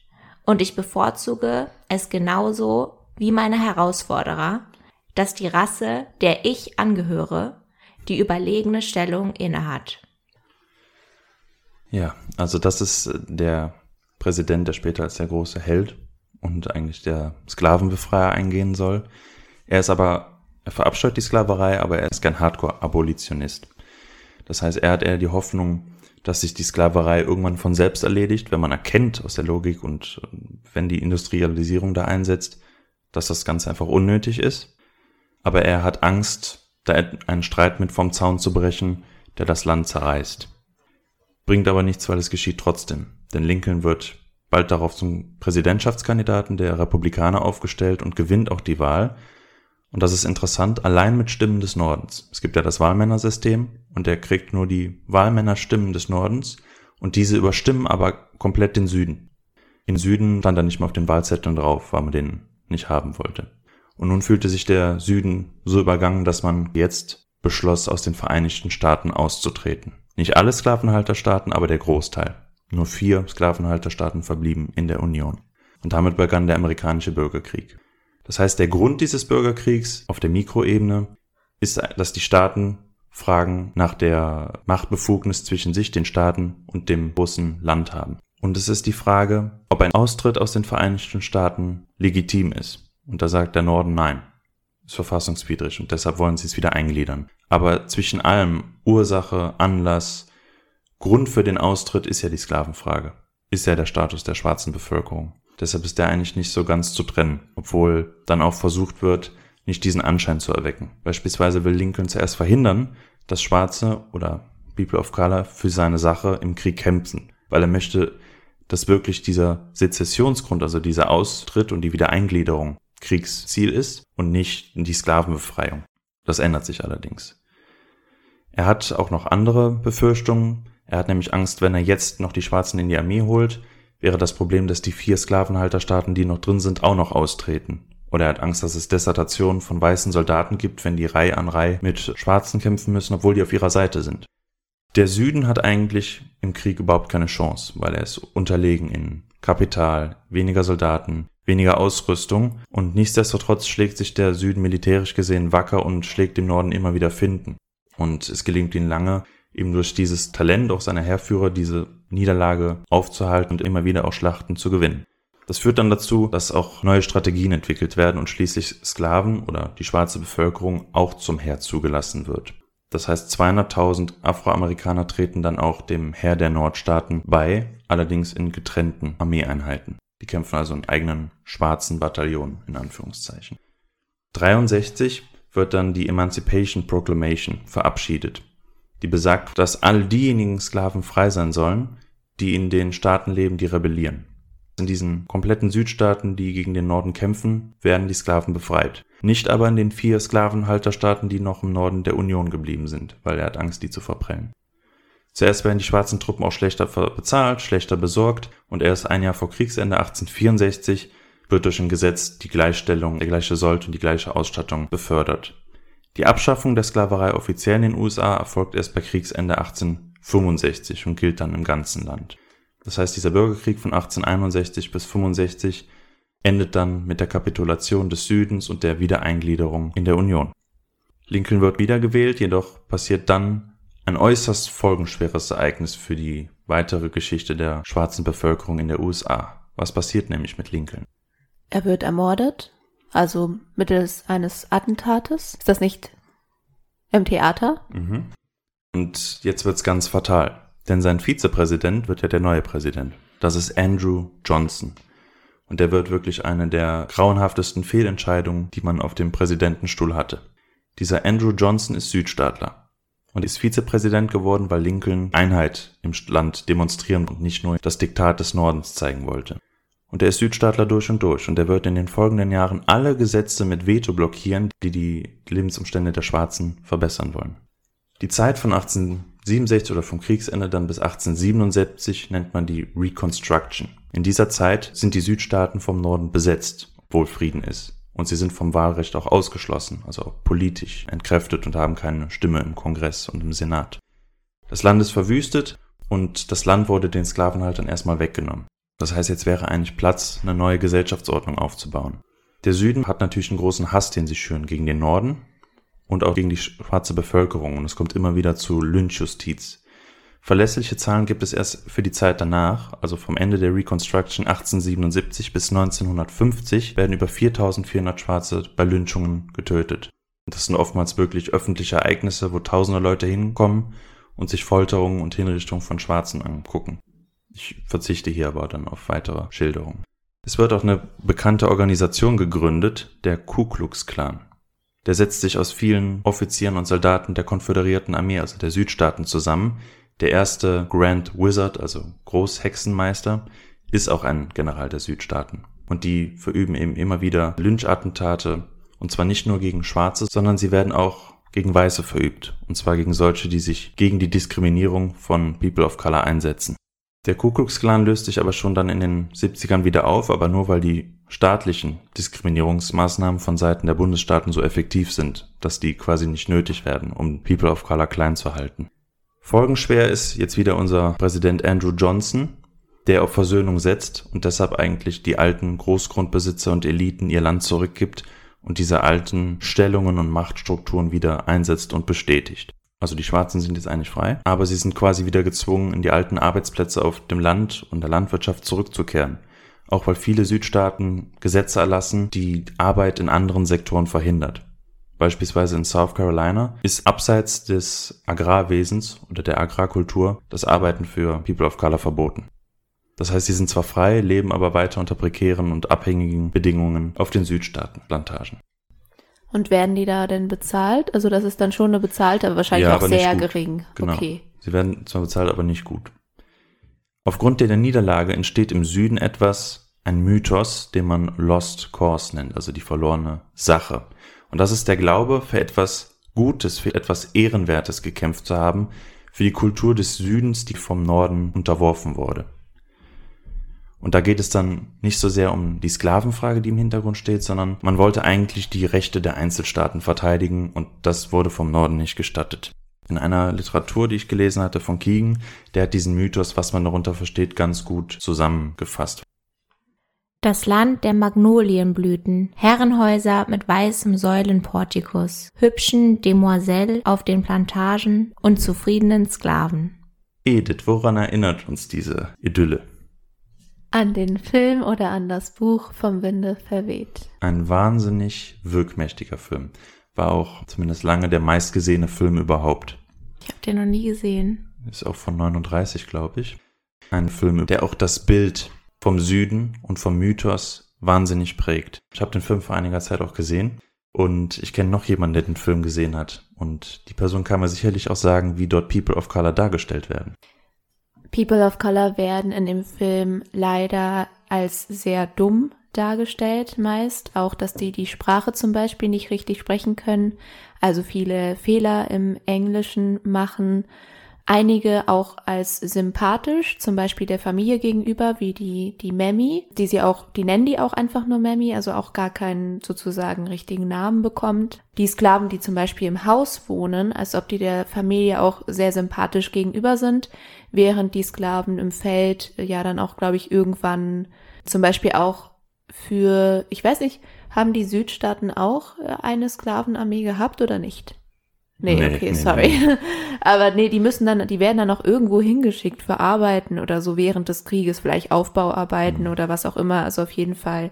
und ich bevorzuge es genauso wie meine Herausforderer, dass die Rasse, der ich angehöre, die überlegene Stellung innehat. Ja, also das ist der Präsident, der später als der große Held und eigentlich der Sklavenbefreier eingehen soll. Er ist aber, er verabscheut die Sklaverei, aber er ist kein Hardcore-Abolitionist. Das heißt, er hat eher die Hoffnung, dass sich die Sklaverei irgendwann von selbst erledigt, wenn man erkennt aus der Logik und wenn die Industrialisierung da einsetzt, dass das Ganze einfach unnötig ist. Aber er hat Angst, da einen Streit mit vom Zaun zu brechen, der das Land zerreißt. Bringt aber nichts, weil es geschieht trotzdem. Denn Lincoln wird bald darauf zum Präsidentschaftskandidaten der Republikaner aufgestellt und gewinnt auch die Wahl. Und das ist interessant, allein mit Stimmen des Nordens. Es gibt ja das Wahlmännersystem und der kriegt nur die Wahlmännerstimmen des Nordens und diese überstimmen aber komplett den Süden. In Süden stand er nicht mehr auf den Wahlzetteln drauf, weil man den nicht haben wollte. Und nun fühlte sich der Süden so übergangen, dass man jetzt beschloss, aus den Vereinigten Staaten auszutreten. Nicht alle Sklavenhalterstaaten, aber der Großteil. Nur vier Sklavenhalterstaaten verblieben in der Union. Und damit begann der amerikanische Bürgerkrieg. Das heißt, der Grund dieses Bürgerkriegs auf der Mikroebene ist, dass die Staaten Fragen nach der Machtbefugnis zwischen sich, den Staaten und dem großen Land haben. Und es ist die Frage, ob ein Austritt aus den Vereinigten Staaten legitim ist. Und da sagt der Norden nein. Ist verfassungswidrig und deshalb wollen sie es wieder eingliedern. Aber zwischen allem Ursache, Anlass, Grund für den Austritt ist ja die Sklavenfrage. Ist ja der Status der schwarzen Bevölkerung. Deshalb ist der eigentlich nicht so ganz zu trennen, obwohl dann auch versucht wird, nicht diesen Anschein zu erwecken. Beispielsweise will Lincoln zuerst verhindern, dass Schwarze oder People of Color für seine Sache im Krieg kämpfen, weil er möchte, dass wirklich dieser Sezessionsgrund, also dieser Austritt und die Wiedereingliederung Kriegsziel ist und nicht die Sklavenbefreiung. Das ändert sich allerdings. Er hat auch noch andere Befürchtungen. Er hat nämlich Angst, wenn er jetzt noch die Schwarzen in die Armee holt, wäre das Problem, dass die vier Sklavenhalterstaaten, die noch drin sind, auch noch austreten. Oder er hat Angst, dass es Desertationen von weißen Soldaten gibt, wenn die Reihe an Reihe mit Schwarzen kämpfen müssen, obwohl die auf ihrer Seite sind. Der Süden hat eigentlich im Krieg überhaupt keine Chance, weil er ist unterlegen in Kapital, weniger Soldaten, weniger Ausrüstung und nichtsdestotrotz schlägt sich der Süden militärisch gesehen wacker und schlägt dem Norden immer wieder Finden. Und es gelingt ihm lange, eben durch dieses Talent auch seiner Heerführer diese Niederlage aufzuhalten und immer wieder auch Schlachten zu gewinnen. Das führt dann dazu, dass auch neue Strategien entwickelt werden und schließlich Sklaven oder die schwarze Bevölkerung auch zum Heer zugelassen wird. Das heißt, 200.000 Afroamerikaner treten dann auch dem Heer der Nordstaaten bei, allerdings in getrennten Armeeeinheiten. Die kämpfen also in eigenen schwarzen Bataillonen, in Anführungszeichen. 63 wird dann die Emancipation Proclamation verabschiedet, die besagt, dass all diejenigen Sklaven frei sein sollen, die in den Staaten leben, die rebellieren. In diesen kompletten Südstaaten, die gegen den Norden kämpfen, werden die Sklaven befreit. Nicht aber in den vier Sklavenhalterstaaten, die noch im Norden der Union geblieben sind, weil er hat Angst, die zu verprellen. Zuerst werden die schwarzen Truppen auch schlechter bezahlt, schlechter besorgt und erst ein Jahr vor Kriegsende 1864 wird durch ein Gesetz die Gleichstellung, der gleiche Sold und die gleiche Ausstattung befördert. Die Abschaffung der Sklaverei offiziell in den USA erfolgt erst bei Kriegsende 1865 und gilt dann im ganzen Land. Das heißt, dieser Bürgerkrieg von 1861 bis 65 endet dann mit der Kapitulation des Südens und der Wiedereingliederung in der Union. Lincoln wird wiedergewählt, jedoch passiert dann ein äußerst folgenschweres Ereignis für die weitere Geschichte der schwarzen Bevölkerung in der USA. Was passiert nämlich mit Lincoln? Er wird ermordet, also mittels eines Attentates. Ist das nicht im Theater? Mhm. Und jetzt wird's ganz fatal, denn sein Vizepräsident wird ja der neue Präsident. Das ist Andrew Johnson. Und der wird wirklich eine der grauenhaftesten Fehlentscheidungen, die man auf dem Präsidentenstuhl hatte. Dieser Andrew Johnson ist Südstaatler und ist Vizepräsident geworden, weil Lincoln Einheit im Land demonstrieren und nicht nur das Diktat des Nordens zeigen wollte. Und er ist Südstaatler durch und durch und er wird in den folgenden Jahren alle Gesetze mit Veto blockieren, die die Lebensumstände der Schwarzen verbessern wollen. Die Zeit von 1867 oder vom Kriegsende dann bis 1877 nennt man die Reconstruction. In dieser Zeit sind die Südstaaten vom Norden besetzt, obwohl Frieden ist. Und sie sind vom Wahlrecht auch ausgeschlossen, also auch politisch entkräftet und haben keine Stimme im Kongress und im Senat. Das Land ist verwüstet und das Land wurde den Sklavenhaltern erstmal weggenommen. Das heißt, jetzt wäre eigentlich Platz, eine neue Gesellschaftsordnung aufzubauen. Der Süden hat natürlich einen großen Hass, den sie schüren gegen den Norden und auch gegen die schwarze Bevölkerung und es kommt immer wieder zu Lynchjustiz. Verlässliche Zahlen gibt es erst für die Zeit danach, also vom Ende der Reconstruction 1877 bis 1950 werden über 4400 Schwarze bei Lynchungen getötet. Das sind oftmals wirklich öffentliche Ereignisse, wo tausende Leute hinkommen und sich Folterungen und Hinrichtungen von Schwarzen angucken. Ich verzichte hier aber dann auf weitere Schilderungen. Es wird auch eine bekannte Organisation gegründet, der Ku Klux Klan. Der setzt sich aus vielen Offizieren und Soldaten der konföderierten Armee, also der Südstaaten, zusammen, der erste Grand Wizard, also Großhexenmeister, ist auch ein General der Südstaaten. Und die verüben eben immer wieder Lynchattentate, und zwar nicht nur gegen Schwarze, sondern sie werden auch gegen Weiße verübt, und zwar gegen solche, die sich gegen die Diskriminierung von People of Color einsetzen. Der Ku Klux Klan löst sich aber schon dann in den 70ern wieder auf, aber nur weil die staatlichen Diskriminierungsmaßnahmen von Seiten der Bundesstaaten so effektiv sind, dass die quasi nicht nötig werden, um People of Color klein zu halten. Folgenschwer ist jetzt wieder unser Präsident Andrew Johnson, der auf Versöhnung setzt und deshalb eigentlich die alten Großgrundbesitzer und Eliten ihr Land zurückgibt und diese alten Stellungen und Machtstrukturen wieder einsetzt und bestätigt. Also die Schwarzen sind jetzt eigentlich frei, aber sie sind quasi wieder gezwungen, in die alten Arbeitsplätze auf dem Land und der Landwirtschaft zurückzukehren. Auch weil viele Südstaaten Gesetze erlassen, die Arbeit in anderen Sektoren verhindert beispielsweise in South Carolina, ist abseits des Agrarwesens oder der Agrarkultur das Arbeiten für People of Color verboten. Das heißt, sie sind zwar frei, leben aber weiter unter prekären und abhängigen Bedingungen auf den Südstaaten, Plantagen. Und werden die da denn bezahlt? Also das ist dann schon eine bezahlte, aber wahrscheinlich ja, auch sehr gering. Genau. Okay. Sie werden zwar bezahlt, aber nicht gut. Aufgrund der Niederlage entsteht im Süden etwas, ein Mythos, den man Lost Cause nennt, also die verlorene Sache. Und das ist der Glaube, für etwas Gutes, für etwas Ehrenwertes gekämpft zu haben, für die Kultur des Südens, die vom Norden unterworfen wurde. Und da geht es dann nicht so sehr um die Sklavenfrage, die im Hintergrund steht, sondern man wollte eigentlich die Rechte der Einzelstaaten verteidigen und das wurde vom Norden nicht gestattet. In einer Literatur, die ich gelesen hatte von Keegan, der hat diesen Mythos, was man darunter versteht, ganz gut zusammengefasst. Das Land der Magnolienblüten, Herrenhäuser mit weißem Säulenportikus, hübschen Demoiselles auf den Plantagen und zufriedenen Sklaven. Edith, woran erinnert uns diese Idylle? An den Film oder an das Buch vom Winde verweht. Ein wahnsinnig wirkmächtiger Film. War auch zumindest lange der meistgesehene Film überhaupt. Ich habe den noch nie gesehen. Ist auch von 39, glaube ich. Ein Film, der auch das Bild vom Süden und vom Mythos wahnsinnig prägt. Ich habe den Film vor einiger Zeit auch gesehen und ich kenne noch jemanden, der den Film gesehen hat. Und die Person kann mir sicherlich auch sagen, wie dort People of Color dargestellt werden. People of Color werden in dem Film leider als sehr dumm dargestellt meist. Auch, dass die die Sprache zum Beispiel nicht richtig sprechen können. Also viele Fehler im Englischen machen einige auch als sympathisch, zum Beispiel der Familie gegenüber, wie die, die Mammy, die sie auch, die nennen die auch einfach nur Mammy, also auch gar keinen sozusagen richtigen Namen bekommt. Die Sklaven, die zum Beispiel im Haus wohnen, als ob die der Familie auch sehr sympathisch gegenüber sind, während die Sklaven im Feld ja dann auch, glaube ich, irgendwann zum Beispiel auch für, ich weiß nicht, haben die Südstaaten auch eine Sklavenarmee gehabt oder nicht? Nee, nee okay, nee, sorry. Nee. Aber nee, die müssen dann, die werden dann auch irgendwo hingeschickt für Arbeiten oder so während des Krieges, vielleicht Aufbauarbeiten mhm. oder was auch immer. Also auf jeden Fall,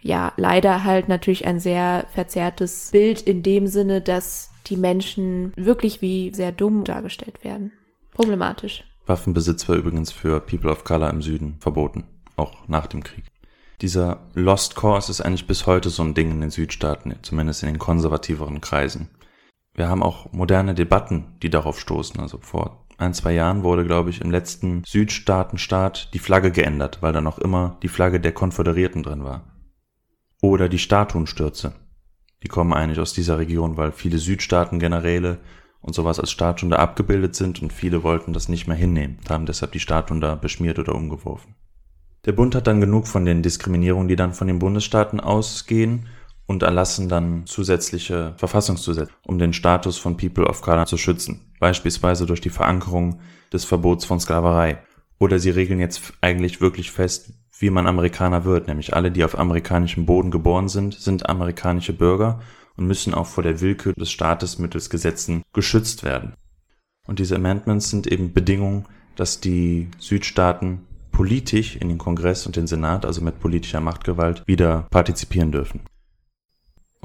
ja, leider halt natürlich ein sehr verzerrtes Bild in dem Sinne, dass die Menschen wirklich wie sehr dumm dargestellt werden. Problematisch. Waffenbesitz war übrigens für People of Color im Süden verboten, auch nach dem Krieg. Dieser Lost Cause ist eigentlich bis heute so ein Ding in den Südstaaten, zumindest in den konservativeren Kreisen wir haben auch moderne Debatten, die darauf stoßen. Also vor ein, zwei Jahren wurde, glaube ich, im letzten Südstaatenstaat die Flagge geändert, weil da noch immer die Flagge der Konföderierten drin war. Oder die Statuenstürze. Die kommen eigentlich aus dieser Region, weil viele Südstaaten-Generäle und sowas als Statuen da abgebildet sind und viele wollten das nicht mehr hinnehmen, haben deshalb die Statuen da beschmiert oder umgeworfen. Der Bund hat dann genug von den Diskriminierungen, die dann von den Bundesstaaten ausgehen und erlassen dann zusätzliche Verfassungszusätze, um den Status von People of Color zu schützen, beispielsweise durch die Verankerung des Verbots von Sklaverei. Oder sie regeln jetzt eigentlich wirklich fest, wie man Amerikaner wird, nämlich alle, die auf amerikanischem Boden geboren sind, sind amerikanische Bürger und müssen auch vor der Willkür des Staates mittels Gesetzen geschützt werden. Und diese Amendments sind eben Bedingungen, dass die Südstaaten politisch in den Kongress und den Senat, also mit politischer Machtgewalt, wieder partizipieren dürfen.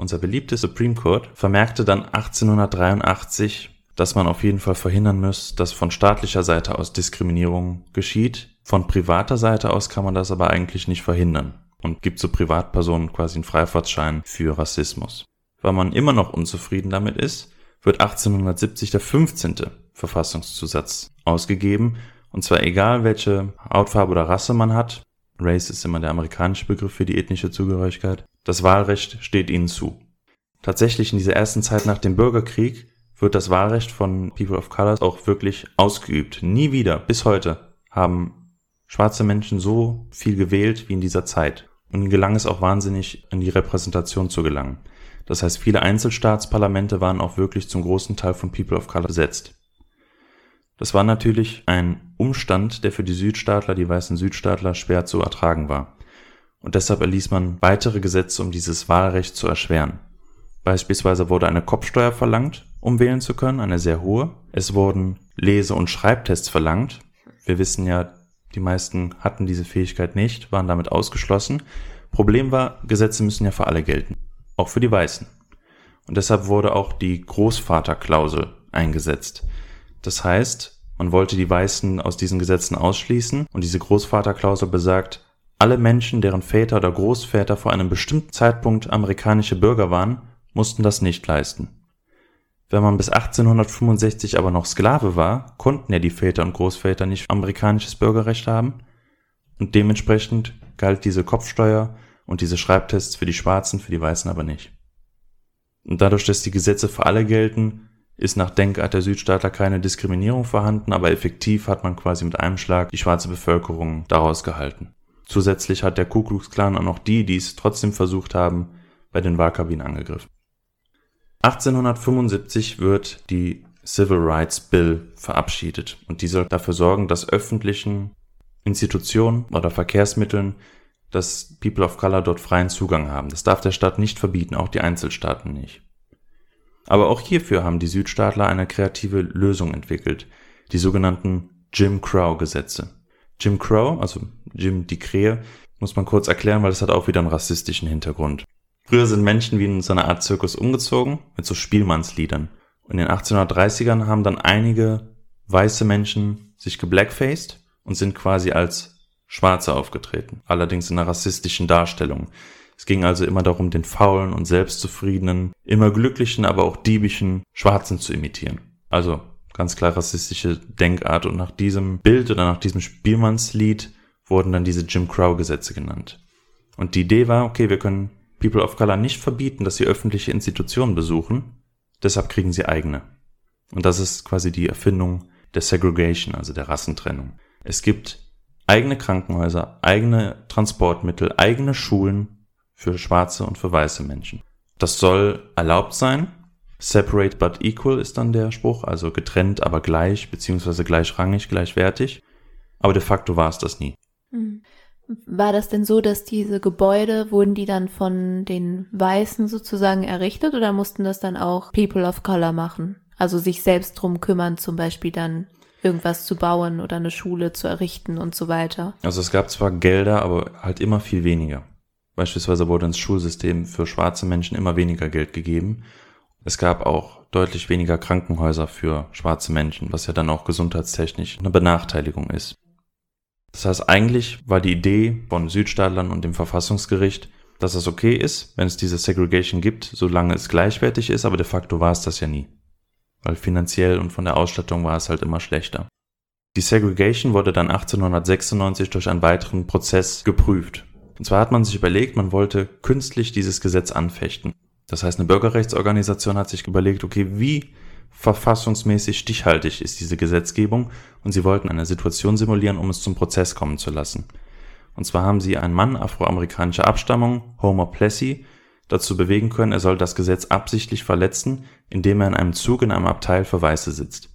Unser beliebter Supreme Court vermerkte dann 1883, dass man auf jeden Fall verhindern muss, dass von staatlicher Seite aus Diskriminierung geschieht. Von privater Seite aus kann man das aber eigentlich nicht verhindern und gibt so Privatpersonen quasi einen Freifahrtschein für Rassismus. Weil man immer noch unzufrieden damit ist, wird 1870 der 15. Verfassungszusatz ausgegeben, und zwar egal welche Hautfarbe oder Rasse man hat, Race ist immer der amerikanische Begriff für die ethnische Zugehörigkeit, das Wahlrecht steht ihnen zu. Tatsächlich in dieser ersten Zeit nach dem Bürgerkrieg wird das Wahlrecht von People of Color auch wirklich ausgeübt. Nie wieder, bis heute, haben schwarze Menschen so viel gewählt wie in dieser Zeit. Und ihnen gelang es auch wahnsinnig, in die Repräsentation zu gelangen. Das heißt, viele Einzelstaatsparlamente waren auch wirklich zum großen Teil von People of Color besetzt. Das war natürlich ein Umstand, der für die Südstaatler, die weißen Südstaatler, schwer zu ertragen war und deshalb erließ man weitere Gesetze, um dieses Wahlrecht zu erschweren. Beispielsweise wurde eine Kopfsteuer verlangt, um wählen zu können, eine sehr hohe. Es wurden Lese- und Schreibtests verlangt. Wir wissen ja, die meisten hatten diese Fähigkeit nicht, waren damit ausgeschlossen. Problem war, Gesetze müssen ja für alle gelten, auch für die Weißen. Und deshalb wurde auch die Großvaterklausel eingesetzt. Das heißt, man wollte die Weißen aus diesen Gesetzen ausschließen und diese Großvaterklausel besagt, alle Menschen, deren Väter oder Großväter vor einem bestimmten Zeitpunkt amerikanische Bürger waren, mussten das nicht leisten. Wenn man bis 1865 aber noch Sklave war, konnten ja die Väter und Großväter nicht amerikanisches Bürgerrecht haben und dementsprechend galt diese Kopfsteuer und diese Schreibtests für die Schwarzen, für die Weißen aber nicht. Und dadurch, dass die Gesetze für alle gelten, ist nach Denkart der Südstaatler keine Diskriminierung vorhanden, aber effektiv hat man quasi mit einem Schlag die schwarze Bevölkerung daraus gehalten. Zusätzlich hat der Ku Klux Klan auch noch die, die es trotzdem versucht haben, bei den Wahlkabinen angegriffen. 1875 wird die Civil Rights Bill verabschiedet und die soll dafür sorgen, dass öffentlichen Institutionen oder Verkehrsmitteln dass People of Color dort freien Zugang haben. Das darf der Staat nicht verbieten, auch die Einzelstaaten nicht. Aber auch hierfür haben die Südstaatler eine kreative Lösung entwickelt, die sogenannten Jim Crow Gesetze. Jim Crow, also Jim die Krähe, muss man kurz erklären, weil das hat auch wieder einen rassistischen Hintergrund. Früher sind Menschen wie in so einer Art Zirkus umgezogen mit so Spielmannsliedern. Und in den 1830ern haben dann einige weiße Menschen sich geblackfaced und sind quasi als Schwarze aufgetreten. Allerdings in einer rassistischen Darstellung. Es ging also immer darum, den faulen und selbstzufriedenen, immer glücklichen, aber auch diebischen Schwarzen zu imitieren. Also ganz klar rassistische Denkart. Und nach diesem Bild oder nach diesem Spielmannslied wurden dann diese Jim Crow-Gesetze genannt. Und die Idee war, okay, wir können People of Color nicht verbieten, dass sie öffentliche Institutionen besuchen, deshalb kriegen sie eigene. Und das ist quasi die Erfindung der Segregation, also der Rassentrennung. Es gibt eigene Krankenhäuser, eigene Transportmittel, eigene Schulen für schwarze und für weiße Menschen. Das soll erlaubt sein. Separate but equal ist dann der Spruch, also getrennt, aber gleich, beziehungsweise gleichrangig, gleichwertig. Aber de facto war es das nie. Hm. War das denn so, dass diese Gebäude, wurden die dann von den Weißen sozusagen errichtet oder mussten das dann auch People of Color machen? Also sich selbst drum kümmern, zum Beispiel dann irgendwas zu bauen oder eine Schule zu errichten und so weiter. Also es gab zwar Gelder, aber halt immer viel weniger. Beispielsweise wurde ins Schulsystem für schwarze Menschen immer weniger Geld gegeben. Es gab auch deutlich weniger Krankenhäuser für schwarze Menschen, was ja dann auch gesundheitstechnisch eine Benachteiligung ist. Das heißt, eigentlich war die Idee von Südstaatlern und dem Verfassungsgericht, dass es okay ist, wenn es diese Segregation gibt, solange es gleichwertig ist, aber de facto war es das ja nie. Weil finanziell und von der Ausstattung war es halt immer schlechter. Die Segregation wurde dann 1896 durch einen weiteren Prozess geprüft. Und zwar hat man sich überlegt, man wollte künstlich dieses Gesetz anfechten. Das heißt, eine Bürgerrechtsorganisation hat sich überlegt, okay, wie verfassungsmäßig stichhaltig ist diese Gesetzgebung und sie wollten eine Situation simulieren, um es zum Prozess kommen zu lassen. Und zwar haben sie einen Mann afroamerikanischer Abstammung, Homer Plessy, dazu bewegen können, er soll das Gesetz absichtlich verletzen, indem er in einem Zug in einem Abteil für Weiße sitzt.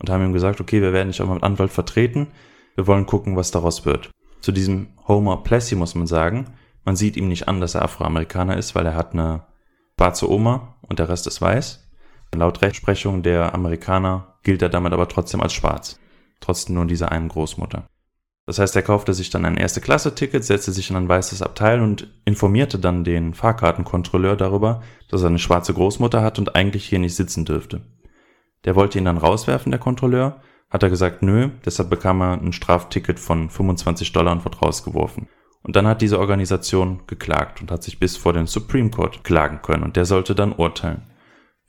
Und haben ihm gesagt, okay, wir werden dich auch mit Anwalt vertreten, wir wollen gucken, was daraus wird. Zu diesem Homer Plessy muss man sagen, man sieht ihm nicht an, dass er Afroamerikaner ist, weil er hat eine schwarze Oma und der Rest ist weiß. Laut Rechtsprechung der Amerikaner gilt er damit aber trotzdem als schwarz. Trotzdem nur dieser einen Großmutter. Das heißt, er kaufte sich dann ein Erste-Klasse-Ticket, setzte sich in ein weißes Abteil und informierte dann den Fahrkartenkontrolleur darüber, dass er eine schwarze Großmutter hat und eigentlich hier nicht sitzen dürfte. Der wollte ihn dann rauswerfen, der Kontrolleur, hat er gesagt, nö, deshalb bekam er ein Strafticket von 25 Dollar und wird rausgeworfen. Und dann hat diese Organisation geklagt und hat sich bis vor den Supreme Court klagen können und der sollte dann urteilen.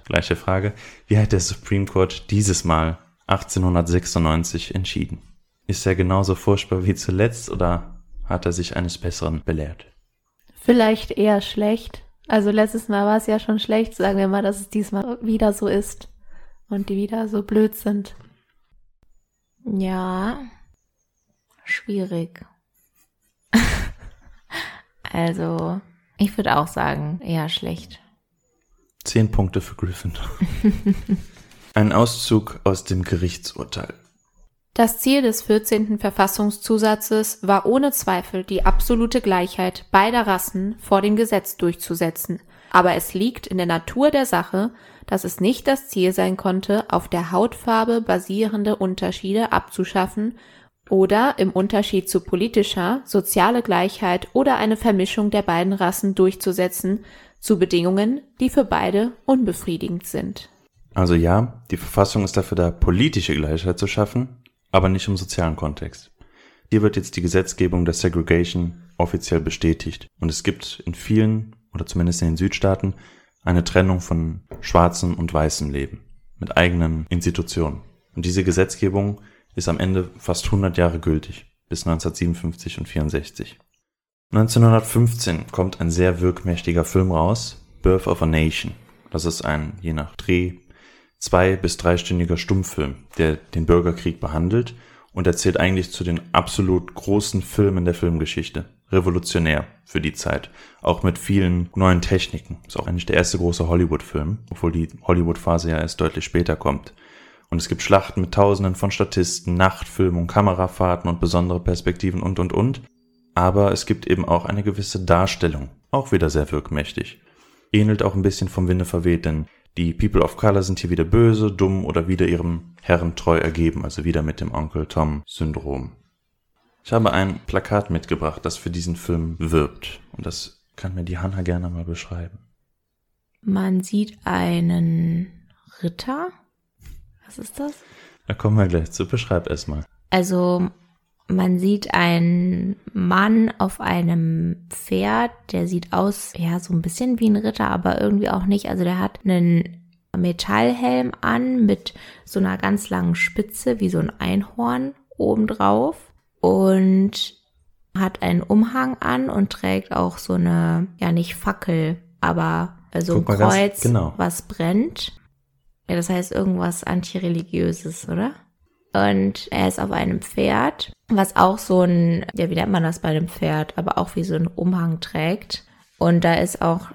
Gleiche Frage, wie hat der Supreme Court dieses Mal 1896 entschieden? Ist er genauso furchtbar wie zuletzt oder hat er sich eines Besseren belehrt? Vielleicht eher schlecht. Also letztes Mal war es ja schon schlecht, sagen wir mal, dass es diesmal wieder so ist und die wieder so blöd sind. Ja, schwierig. also, ich würde auch sagen, eher schlecht. Zehn Punkte für Gryffindor. Ein Auszug aus dem Gerichtsurteil. Das Ziel des 14. Verfassungszusatzes war ohne Zweifel die absolute Gleichheit beider Rassen vor dem Gesetz durchzusetzen, aber es liegt in der Natur der Sache, dass es nicht das Ziel sein konnte, auf der Hautfarbe basierende Unterschiede abzuschaffen oder im Unterschied zu politischer, soziale Gleichheit oder eine Vermischung der beiden Rassen durchzusetzen, zu Bedingungen, die für beide unbefriedigend sind. Also ja, die Verfassung ist dafür da, politische Gleichheit zu schaffen, aber nicht im sozialen Kontext. Hier wird jetzt die Gesetzgebung der Segregation offiziell bestätigt. Und es gibt in vielen, oder zumindest in den Südstaaten, eine Trennung von schwarzem und weißem Leben mit eigenen Institutionen. Und diese Gesetzgebung ist am Ende fast 100 Jahre gültig, bis 1957 und 64. 1915 kommt ein sehr wirkmächtiger Film raus, Birth of a Nation. Das ist ein, je nach Dreh, zwei- bis dreistündiger Stummfilm, der den Bürgerkrieg behandelt und erzählt eigentlich zu den absolut großen Filmen der Filmgeschichte. Revolutionär für die Zeit. Auch mit vielen neuen Techniken. Ist auch eigentlich der erste große Hollywood-Film, obwohl die Hollywood-Phase ja erst deutlich später kommt. Und es gibt Schlachten mit Tausenden von Statisten, Nachtfilmung, Kamerafahrten und besondere Perspektiven und, und, und. Aber es gibt eben auch eine gewisse Darstellung. Auch wieder sehr wirkmächtig. Ähnelt auch ein bisschen vom Winde verweht, denn die People of Color sind hier wieder böse, dumm oder wieder ihrem Herren treu ergeben, also wieder mit dem Onkel Tom Syndrom. Ich habe ein Plakat mitgebracht, das für diesen Film wirbt. Und das kann mir die Hanna gerne mal beschreiben. Man sieht einen Ritter. Was ist das? Da kommen wir gleich zu. Beschreib es mal. Also man sieht einen Mann auf einem Pferd, der sieht aus, ja, so ein bisschen wie ein Ritter, aber irgendwie auch nicht. Also der hat einen Metallhelm an mit so einer ganz langen Spitze, wie so ein Einhorn obendrauf. Und hat einen Umhang an und trägt auch so eine, ja nicht Fackel, aber so ein Kreuz, ganz, genau. was brennt. Ja, das heißt irgendwas antireligiöses, oder? Und er ist auf einem Pferd, was auch so ein, ja, wie nennt man das bei einem Pferd, aber auch wie so ein Umhang trägt. Und da ist auch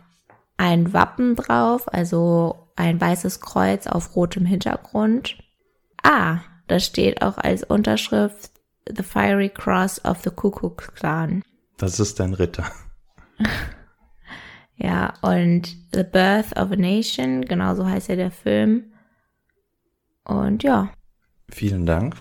ein Wappen drauf, also ein weißes Kreuz auf rotem Hintergrund. Ah, da steht auch als Unterschrift The Fiery Cross of the Ku Klux Klan. Das ist ein Ritter. ja, und The Birth of a Nation, genau so heißt ja der Film. Und ja. Vielen Dank.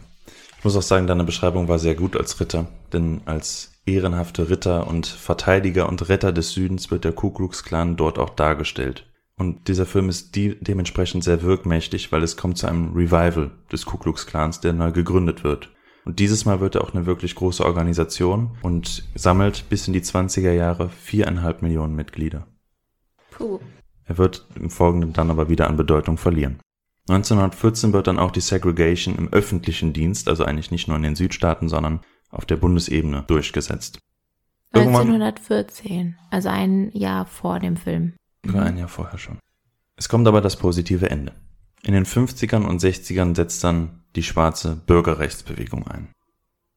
Ich muss auch sagen, deine Beschreibung war sehr gut als Ritter, denn als ehrenhafte Ritter und Verteidiger und Retter des Südens wird der Ku Klux Klan dort auch dargestellt. Und dieser Film ist die, dementsprechend sehr wirkmächtig, weil es kommt zu einem Revival des Ku Klux Klans, der neu gegründet wird. Und dieses Mal wird er auch eine wirklich große Organisation und sammelt bis in die 20er Jahre viereinhalb Millionen Mitglieder. Puh. Er wird im Folgenden dann aber wieder an Bedeutung verlieren. 1914 wird dann auch die Segregation im öffentlichen Dienst, also eigentlich nicht nur in den Südstaaten, sondern auf der Bundesebene durchgesetzt. 1914, also ein Jahr vor dem Film. Mhm. Ein Jahr vorher schon. Es kommt aber das positive Ende. In den 50ern und 60ern setzt dann die schwarze Bürgerrechtsbewegung ein.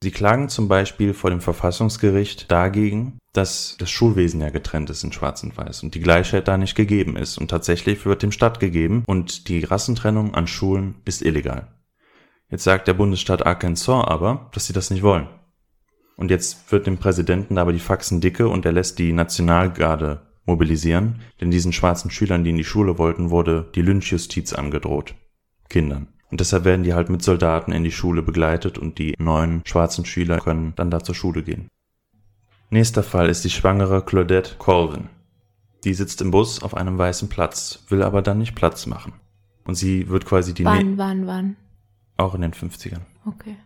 Sie klagen zum Beispiel vor dem Verfassungsgericht dagegen, dass das Schulwesen ja getrennt ist in Schwarz und Weiß und die Gleichheit da nicht gegeben ist. Und tatsächlich wird dem stattgegeben und die Rassentrennung an Schulen ist illegal. Jetzt sagt der Bundesstaat Arkansas aber, dass sie das nicht wollen. Und jetzt wird dem Präsidenten aber die Faxen dicke und er lässt die Nationalgarde mobilisieren, denn diesen schwarzen Schülern, die in die Schule wollten, wurde die Lynchjustiz angedroht. Kindern. Und deshalb werden die halt mit Soldaten in die Schule begleitet und die neuen schwarzen Schüler können dann da zur Schule gehen. Nächster Fall ist die schwangere Claudette Colvin. Die sitzt im Bus auf einem weißen Platz, will aber dann nicht Platz machen. Und sie wird quasi die... Wann, ne wann, wann? Auch in den 50ern. Okay.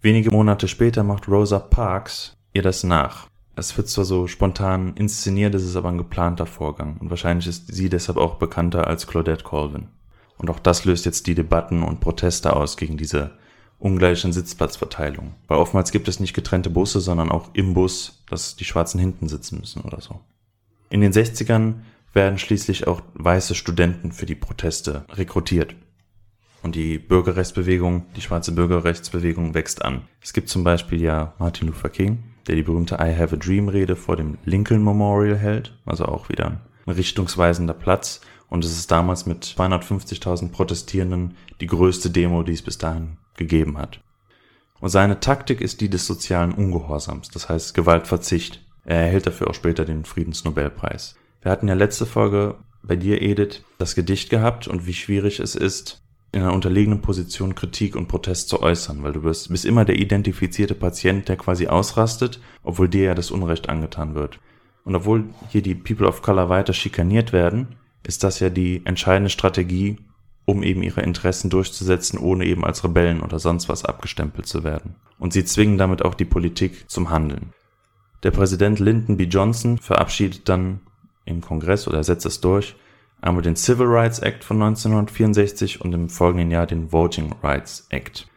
Wenige Monate später macht Rosa Parks ihr das nach. Es wird zwar so spontan inszeniert, es ist aber ein geplanter Vorgang. Und wahrscheinlich ist sie deshalb auch bekannter als Claudette Colvin. Und auch das löst jetzt die Debatten und Proteste aus gegen diese ungleichen Sitzplatzverteilung. Weil oftmals gibt es nicht getrennte Busse, sondern auch im Bus, dass die Schwarzen hinten sitzen müssen oder so. In den 60ern werden schließlich auch weiße Studenten für die Proteste rekrutiert. Und die Bürgerrechtsbewegung, die schwarze Bürgerrechtsbewegung wächst an. Es gibt zum Beispiel ja Martin Luther King, der die berühmte I Have a Dream Rede vor dem Lincoln Memorial hält, also auch wieder ein richtungsweisender Platz. Und es ist damals mit 250.000 Protestierenden die größte Demo, die es bis dahin gegeben hat. Und seine Taktik ist die des sozialen Ungehorsams, das heißt Gewaltverzicht. Er erhält dafür auch später den Friedensnobelpreis. Wir hatten ja letzte Folge bei dir, Edith, das Gedicht gehabt und wie schwierig es ist, in einer unterlegenen Position Kritik und Protest zu äußern, weil du bist, bist immer der identifizierte Patient, der quasi ausrastet, obwohl dir ja das Unrecht angetan wird. Und obwohl hier die People of Color weiter schikaniert werden, ist das ja die entscheidende Strategie, um eben ihre Interessen durchzusetzen, ohne eben als Rebellen oder sonst was abgestempelt zu werden. Und sie zwingen damit auch die Politik zum Handeln. Der Präsident Lyndon B. Johnson verabschiedet dann im Kongress oder setzt es durch, einmal den Civil Rights Act von 1964 und im folgenden Jahr den Voting Rights Act.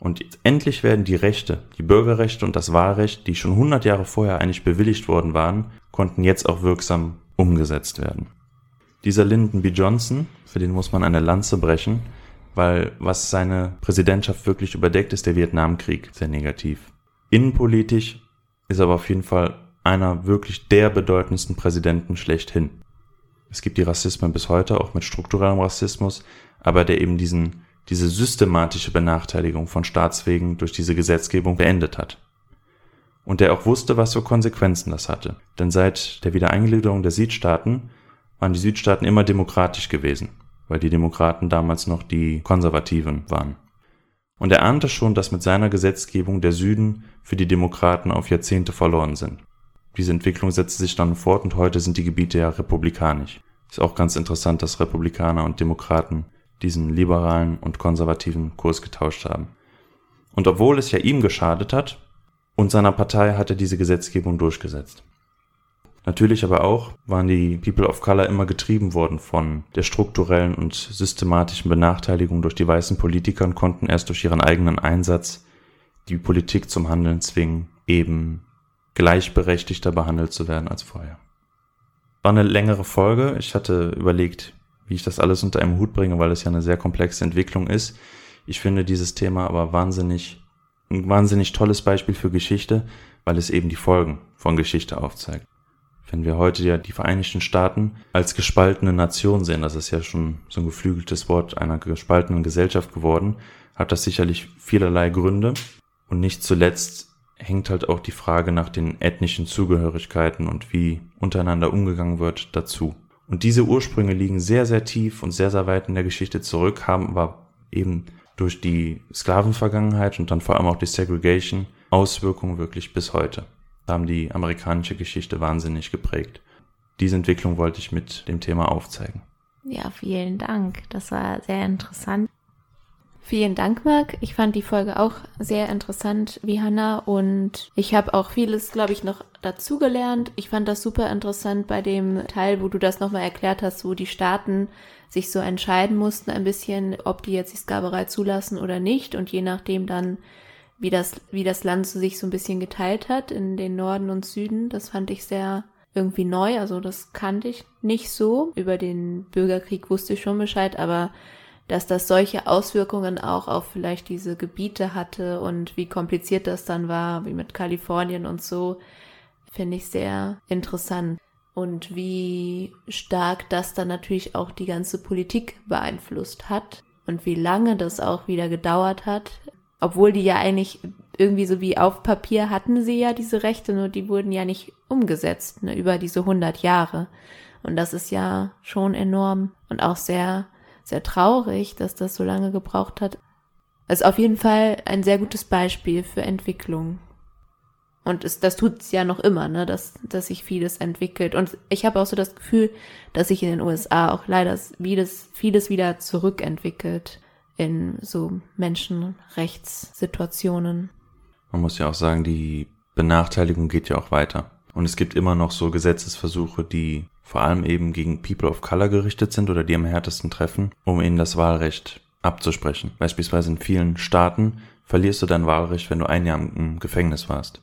Und endlich werden die Rechte, die Bürgerrechte und das Wahlrecht, die schon 100 Jahre vorher eigentlich bewilligt worden waren, konnten jetzt auch wirksam umgesetzt werden. Dieser Lyndon B. Johnson, für den muss man eine Lanze brechen, weil was seine Präsidentschaft wirklich überdeckt, ist der Vietnamkrieg, sehr negativ. Innenpolitisch ist aber auf jeden Fall einer wirklich der bedeutendsten Präsidenten schlechthin. Es gibt die Rassismen bis heute, auch mit strukturellem Rassismus, aber der eben diesen, diese systematische Benachteiligung von Staatswegen durch diese Gesetzgebung beendet hat. Und der auch wusste, was für Konsequenzen das hatte. Denn seit der Wiedereingliederung der Südstaaten waren die Südstaaten immer demokratisch gewesen, weil die Demokraten damals noch die Konservativen waren. Und er ahnte schon, dass mit seiner Gesetzgebung der Süden für die Demokraten auf Jahrzehnte verloren sind. Diese Entwicklung setzte sich dann fort und heute sind die Gebiete ja republikanisch. Ist auch ganz interessant, dass Republikaner und Demokraten diesen liberalen und konservativen Kurs getauscht haben. Und obwohl es ja ihm geschadet hat und seiner Partei hat er diese Gesetzgebung durchgesetzt. Natürlich aber auch waren die People of Color immer getrieben worden von der strukturellen und systematischen Benachteiligung durch die weißen Politiker und konnten erst durch ihren eigenen Einsatz die Politik zum Handeln zwingen, eben gleichberechtigter behandelt zu werden als vorher. War eine längere Folge. Ich hatte überlegt, wie ich das alles unter einem Hut bringe, weil es ja eine sehr komplexe Entwicklung ist. Ich finde dieses Thema aber wahnsinnig, ein wahnsinnig tolles Beispiel für Geschichte, weil es eben die Folgen von Geschichte aufzeigt. Wenn wir heute ja die Vereinigten Staaten als gespaltene Nation sehen, das ist ja schon so ein geflügeltes Wort einer gespaltenen Gesellschaft geworden, hat das sicherlich vielerlei Gründe. Und nicht zuletzt hängt halt auch die Frage nach den ethnischen Zugehörigkeiten und wie untereinander umgegangen wird dazu. Und diese Ursprünge liegen sehr, sehr tief und sehr, sehr weit in der Geschichte zurück, haben aber eben durch die Sklavenvergangenheit und dann vor allem auch die Segregation Auswirkungen wirklich bis heute. Haben die amerikanische Geschichte wahnsinnig geprägt. Diese Entwicklung wollte ich mit dem Thema aufzeigen. Ja, vielen Dank. Das war sehr interessant. Vielen Dank, Marc. Ich fand die Folge auch sehr interessant, wie Hannah. Und ich habe auch vieles, glaube ich, noch dazugelernt. Ich fand das super interessant bei dem Teil, wo du das nochmal erklärt hast, wo die Staaten sich so entscheiden mussten, ein bisschen, ob die jetzt die Sklaverei zulassen oder nicht. Und je nachdem dann, wie das, wie das Land sich so ein bisschen geteilt hat in den Norden und Süden. Das fand ich sehr irgendwie neu. Also das kannte ich nicht so. Über den Bürgerkrieg wusste ich schon Bescheid, aber dass das solche Auswirkungen auch auf vielleicht diese Gebiete hatte und wie kompliziert das dann war, wie mit Kalifornien und so, finde ich sehr interessant. Und wie stark das dann natürlich auch die ganze Politik beeinflusst hat und wie lange das auch wieder gedauert hat, obwohl die ja eigentlich irgendwie so wie auf Papier hatten sie ja diese Rechte, nur die wurden ja nicht umgesetzt, ne, über diese 100 Jahre. Und das ist ja schon enorm und auch sehr sehr traurig, dass das so lange gebraucht hat. Es ist auf jeden Fall ein sehr gutes Beispiel für Entwicklung. Und es, das tut es ja noch immer, ne, dass, dass sich vieles entwickelt. Und ich habe auch so das Gefühl, dass sich in den USA auch leider vieles, vieles wieder zurückentwickelt in so Menschenrechtssituationen. Man muss ja auch sagen, die Benachteiligung geht ja auch weiter. Und es gibt immer noch so Gesetzesversuche, die vor allem eben gegen People of Color gerichtet sind oder die am härtesten treffen, um ihnen das Wahlrecht abzusprechen. Beispielsweise in vielen Staaten verlierst du dein Wahlrecht, wenn du ein Jahr im Gefängnis warst.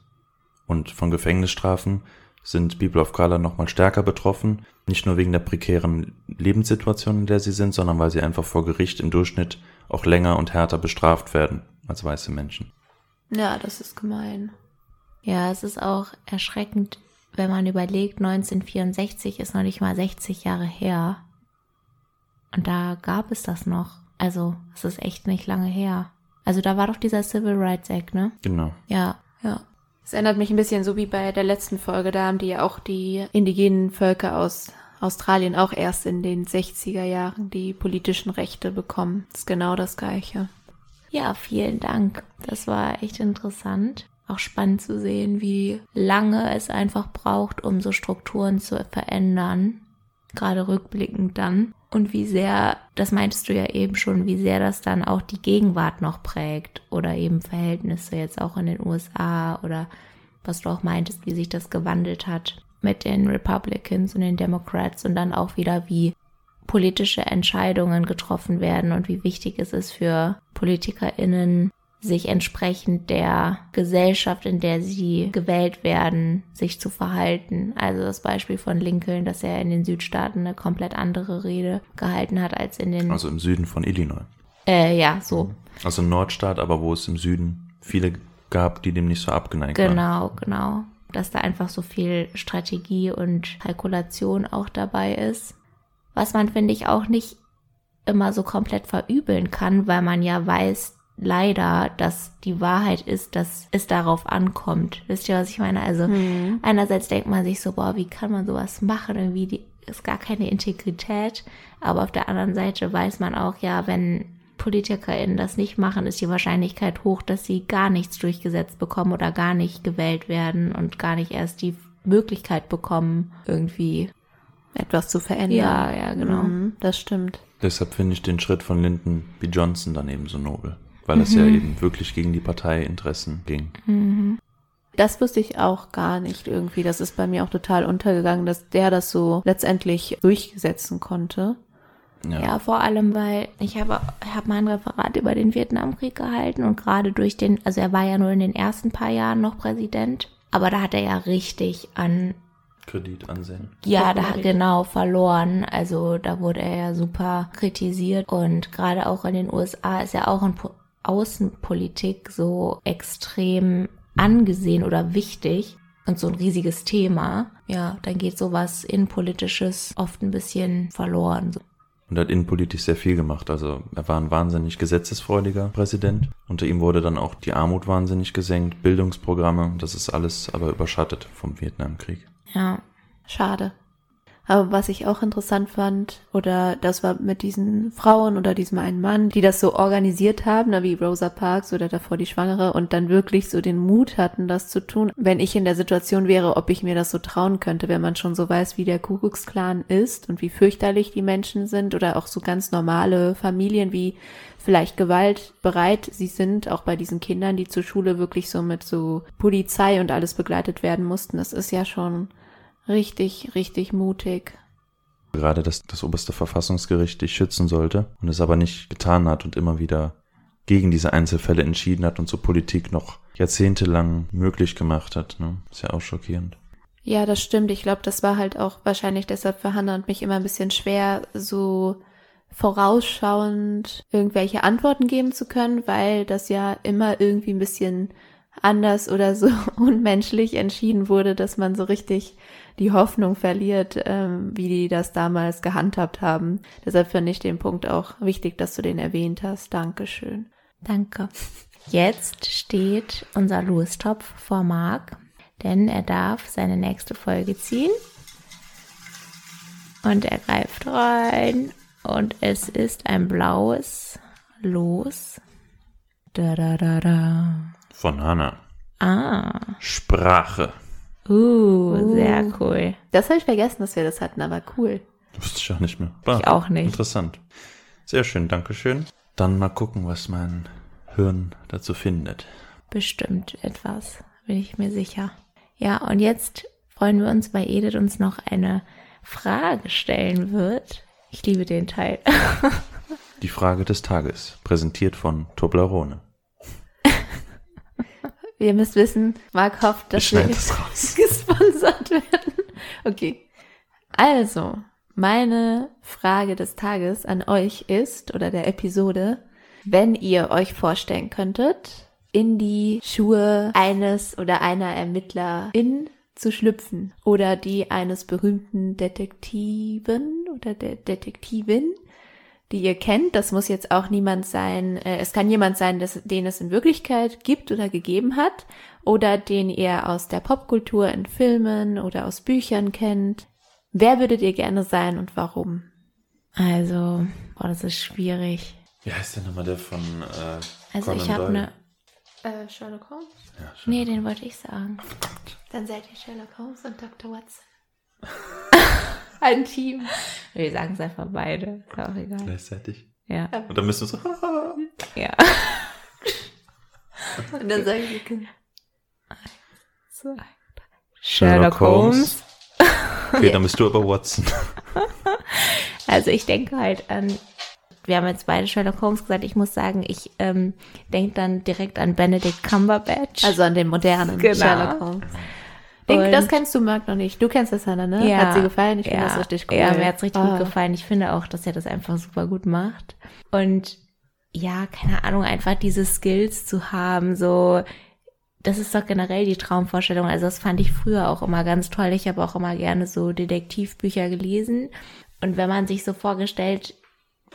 Und von Gefängnisstrafen sind People of Color nochmal stärker betroffen, nicht nur wegen der prekären Lebenssituation, in der sie sind, sondern weil sie einfach vor Gericht im Durchschnitt auch länger und härter bestraft werden als weiße Menschen. Ja, das ist gemein. Ja, es ist auch erschreckend, wenn man überlegt, 1964 ist noch nicht mal 60 Jahre her. Und da gab es das noch. Also, es ist echt nicht lange her. Also, da war doch dieser Civil Rights Act, ne? Genau. Ja, ja. Es erinnert mich ein bisschen so wie bei der letzten Folge. Da haben die ja auch die indigenen Völker aus Australien auch erst in den 60er Jahren die politischen Rechte bekommen. Das ist genau das Gleiche. Ja, vielen Dank. Das war echt interessant auch spannend zu sehen, wie lange es einfach braucht, um so Strukturen zu verändern, gerade rückblickend dann. Und wie sehr, das meintest du ja eben schon, wie sehr das dann auch die Gegenwart noch prägt oder eben Verhältnisse jetzt auch in den USA oder was du auch meintest, wie sich das gewandelt hat mit den Republicans und den Democrats und dann auch wieder, wie politische Entscheidungen getroffen werden und wie wichtig es ist für PolitikerInnen, sich entsprechend der Gesellschaft, in der sie gewählt werden, sich zu verhalten. Also das Beispiel von Lincoln, dass er in den Südstaaten eine komplett andere Rede gehalten hat als in den. Also im Süden von Illinois. Äh, ja, so. Also Nordstaat, aber wo es im Süden viele gab, die dem nicht so abgeneigt genau, waren. Genau, genau. Dass da einfach so viel Strategie und Kalkulation auch dabei ist. Was man, finde ich, auch nicht immer so komplett verübeln kann, weil man ja weiß, leider, dass die Wahrheit ist, dass es darauf ankommt. Wisst ihr, was ich meine? Also mhm. einerseits denkt man sich so, boah, wie kann man sowas machen? Irgendwie die, ist gar keine Integrität. Aber auf der anderen Seite weiß man auch, ja, wenn PolitikerInnen das nicht machen, ist die Wahrscheinlichkeit hoch, dass sie gar nichts durchgesetzt bekommen oder gar nicht gewählt werden und gar nicht erst die Möglichkeit bekommen, irgendwie etwas zu verändern. Ja, ja, genau. Mhm, das stimmt. Deshalb finde ich den Schritt von Lyndon B. Johnson daneben so nobel weil mhm. es ja eben wirklich gegen die Parteiinteressen ging. Mhm. Das wusste ich auch gar nicht irgendwie. Das ist bei mir auch total untergegangen, dass der das so letztendlich durchsetzen konnte. Ja. ja, vor allem, weil ich habe hab mein Referat über den Vietnamkrieg gehalten und gerade durch den, also er war ja nur in den ersten paar Jahren noch Präsident Aber da hat er ja richtig an, Kredit ansehen. ja, da genau verloren. Also da wurde er ja super kritisiert und gerade auch in den USA ist ja auch in Po- Außenpolitik so extrem angesehen oder wichtig und so ein riesiges Thema. Ja, dann geht sowas Innenpolitisches oft ein bisschen verloren. Und hat innenpolitisch sehr viel gemacht. Also er war ein wahnsinnig gesetzesfreudiger Präsident. Unter ihm wurde dann auch die Armut wahnsinnig gesenkt, Bildungsprogramme. Das ist alles aber überschattet vom Vietnamkrieg. Ja, Schade. Aber was ich auch interessant fand, oder das war mit diesen Frauen oder diesem einen Mann, die das so organisiert haben, wie Rosa Parks oder davor die Schwangere und dann wirklich so den Mut hatten, das zu tun. Wenn ich in der Situation wäre, ob ich mir das so trauen könnte, wenn man schon so weiß, wie der Ku Klux Klan ist und wie fürchterlich die Menschen sind oder auch so ganz normale Familien, wie vielleicht gewaltbereit sie sind, auch bei diesen Kindern, die zur Schule wirklich so mit so Polizei und alles begleitet werden mussten. Das ist ja schon richtig, richtig mutig. Gerade, dass das oberste Verfassungsgericht dich schützen sollte und es aber nicht getan hat und immer wieder gegen diese Einzelfälle entschieden hat und so Politik noch jahrzehntelang möglich gemacht hat. Ne? Ist ja auch schockierend. Ja, das stimmt. Ich glaube, das war halt auch wahrscheinlich deshalb für Hannah und mich immer ein bisschen schwer, so vorausschauend irgendwelche Antworten geben zu können, weil das ja immer irgendwie ein bisschen anders oder so unmenschlich entschieden wurde, dass man so richtig die Hoffnung verliert, ähm, wie die das damals gehandhabt haben. Deshalb finde ich den Punkt auch wichtig, dass du den erwähnt hast. Dankeschön. danke. Jetzt steht unser Louis-Topf vor Marc, denn er darf seine nächste Folge ziehen. Und er greift rein und es ist ein blaues Los. Da da da da. Von Hannah. Ah, Sprache. Uh, sehr cool. Das habe ich vergessen, dass wir das hatten, aber cool. Wusste ich auch nicht mehr. War Ich auch nicht. Interessant. Sehr schön, Dankeschön. Dann mal gucken, was mein Hirn dazu findet. Bestimmt etwas, bin ich mir sicher. Ja, und jetzt freuen wir uns, weil Edith uns noch eine Frage stellen wird. Ich liebe den Teil. Die Frage des Tages, präsentiert von Toblerone. Ihr müsst wissen, Marc hofft, dass wir das gesponsert werden. Okay. Also, meine Frage des Tages an euch ist, oder der Episode, wenn ihr euch vorstellen könntet, in die Schuhe eines oder einer Ermittlerin zu schlüpfen oder die eines berühmten Detektiven oder der Detektivin, die ihr kennt. Das muss jetzt auch niemand sein. Äh, es kann jemand sein, das, den es in Wirklichkeit gibt oder gegeben hat oder den ihr aus der Popkultur in Filmen oder aus Büchern kennt. Wer würdet ihr gerne sein und warum? Also, boah, das ist schwierig. Wie heißt der nochmal der von äh, Also Conan ich habe eine. Äh, Sherlock Holmes? Ja, schon. Nee, den wollte ich sagen. Dann seid ihr Sherlock Holmes und Dr. Watson. Ein Team. Wir sagen es einfach beide. Ist auch egal. Gleichzeitig. Ja. Und dann müssen wir so. Ja. Und dann sagen wir, So. Sherlock Sherlock Holmes. Okay, dann bist du aber Watson. Also ich denke halt an, wir haben jetzt beide Sherlock Holmes gesagt, ich muss sagen, ich ähm, denke dann direkt an Benedict Cumberbatch. also an den modernen Genau. Sherlock Holmes. Und- das kennst du, Marc, noch nicht. Du kennst das, Hannah, ne? Ja, Hat sie gefallen? Ich finde ja, das richtig cool. Ja, mir hat's richtig Ah. gut gefallen. Ich finde auch, dass er das einfach super gut macht. Und ja, keine Ahnung, einfach diese Skills zu haben, so, das ist doch generell die Traumvorstellung. Also das fand ich früher auch immer ganz toll. Ich habe auch immer gerne so Detektivbücher gelesen. Und wenn man sich so vorgestellt,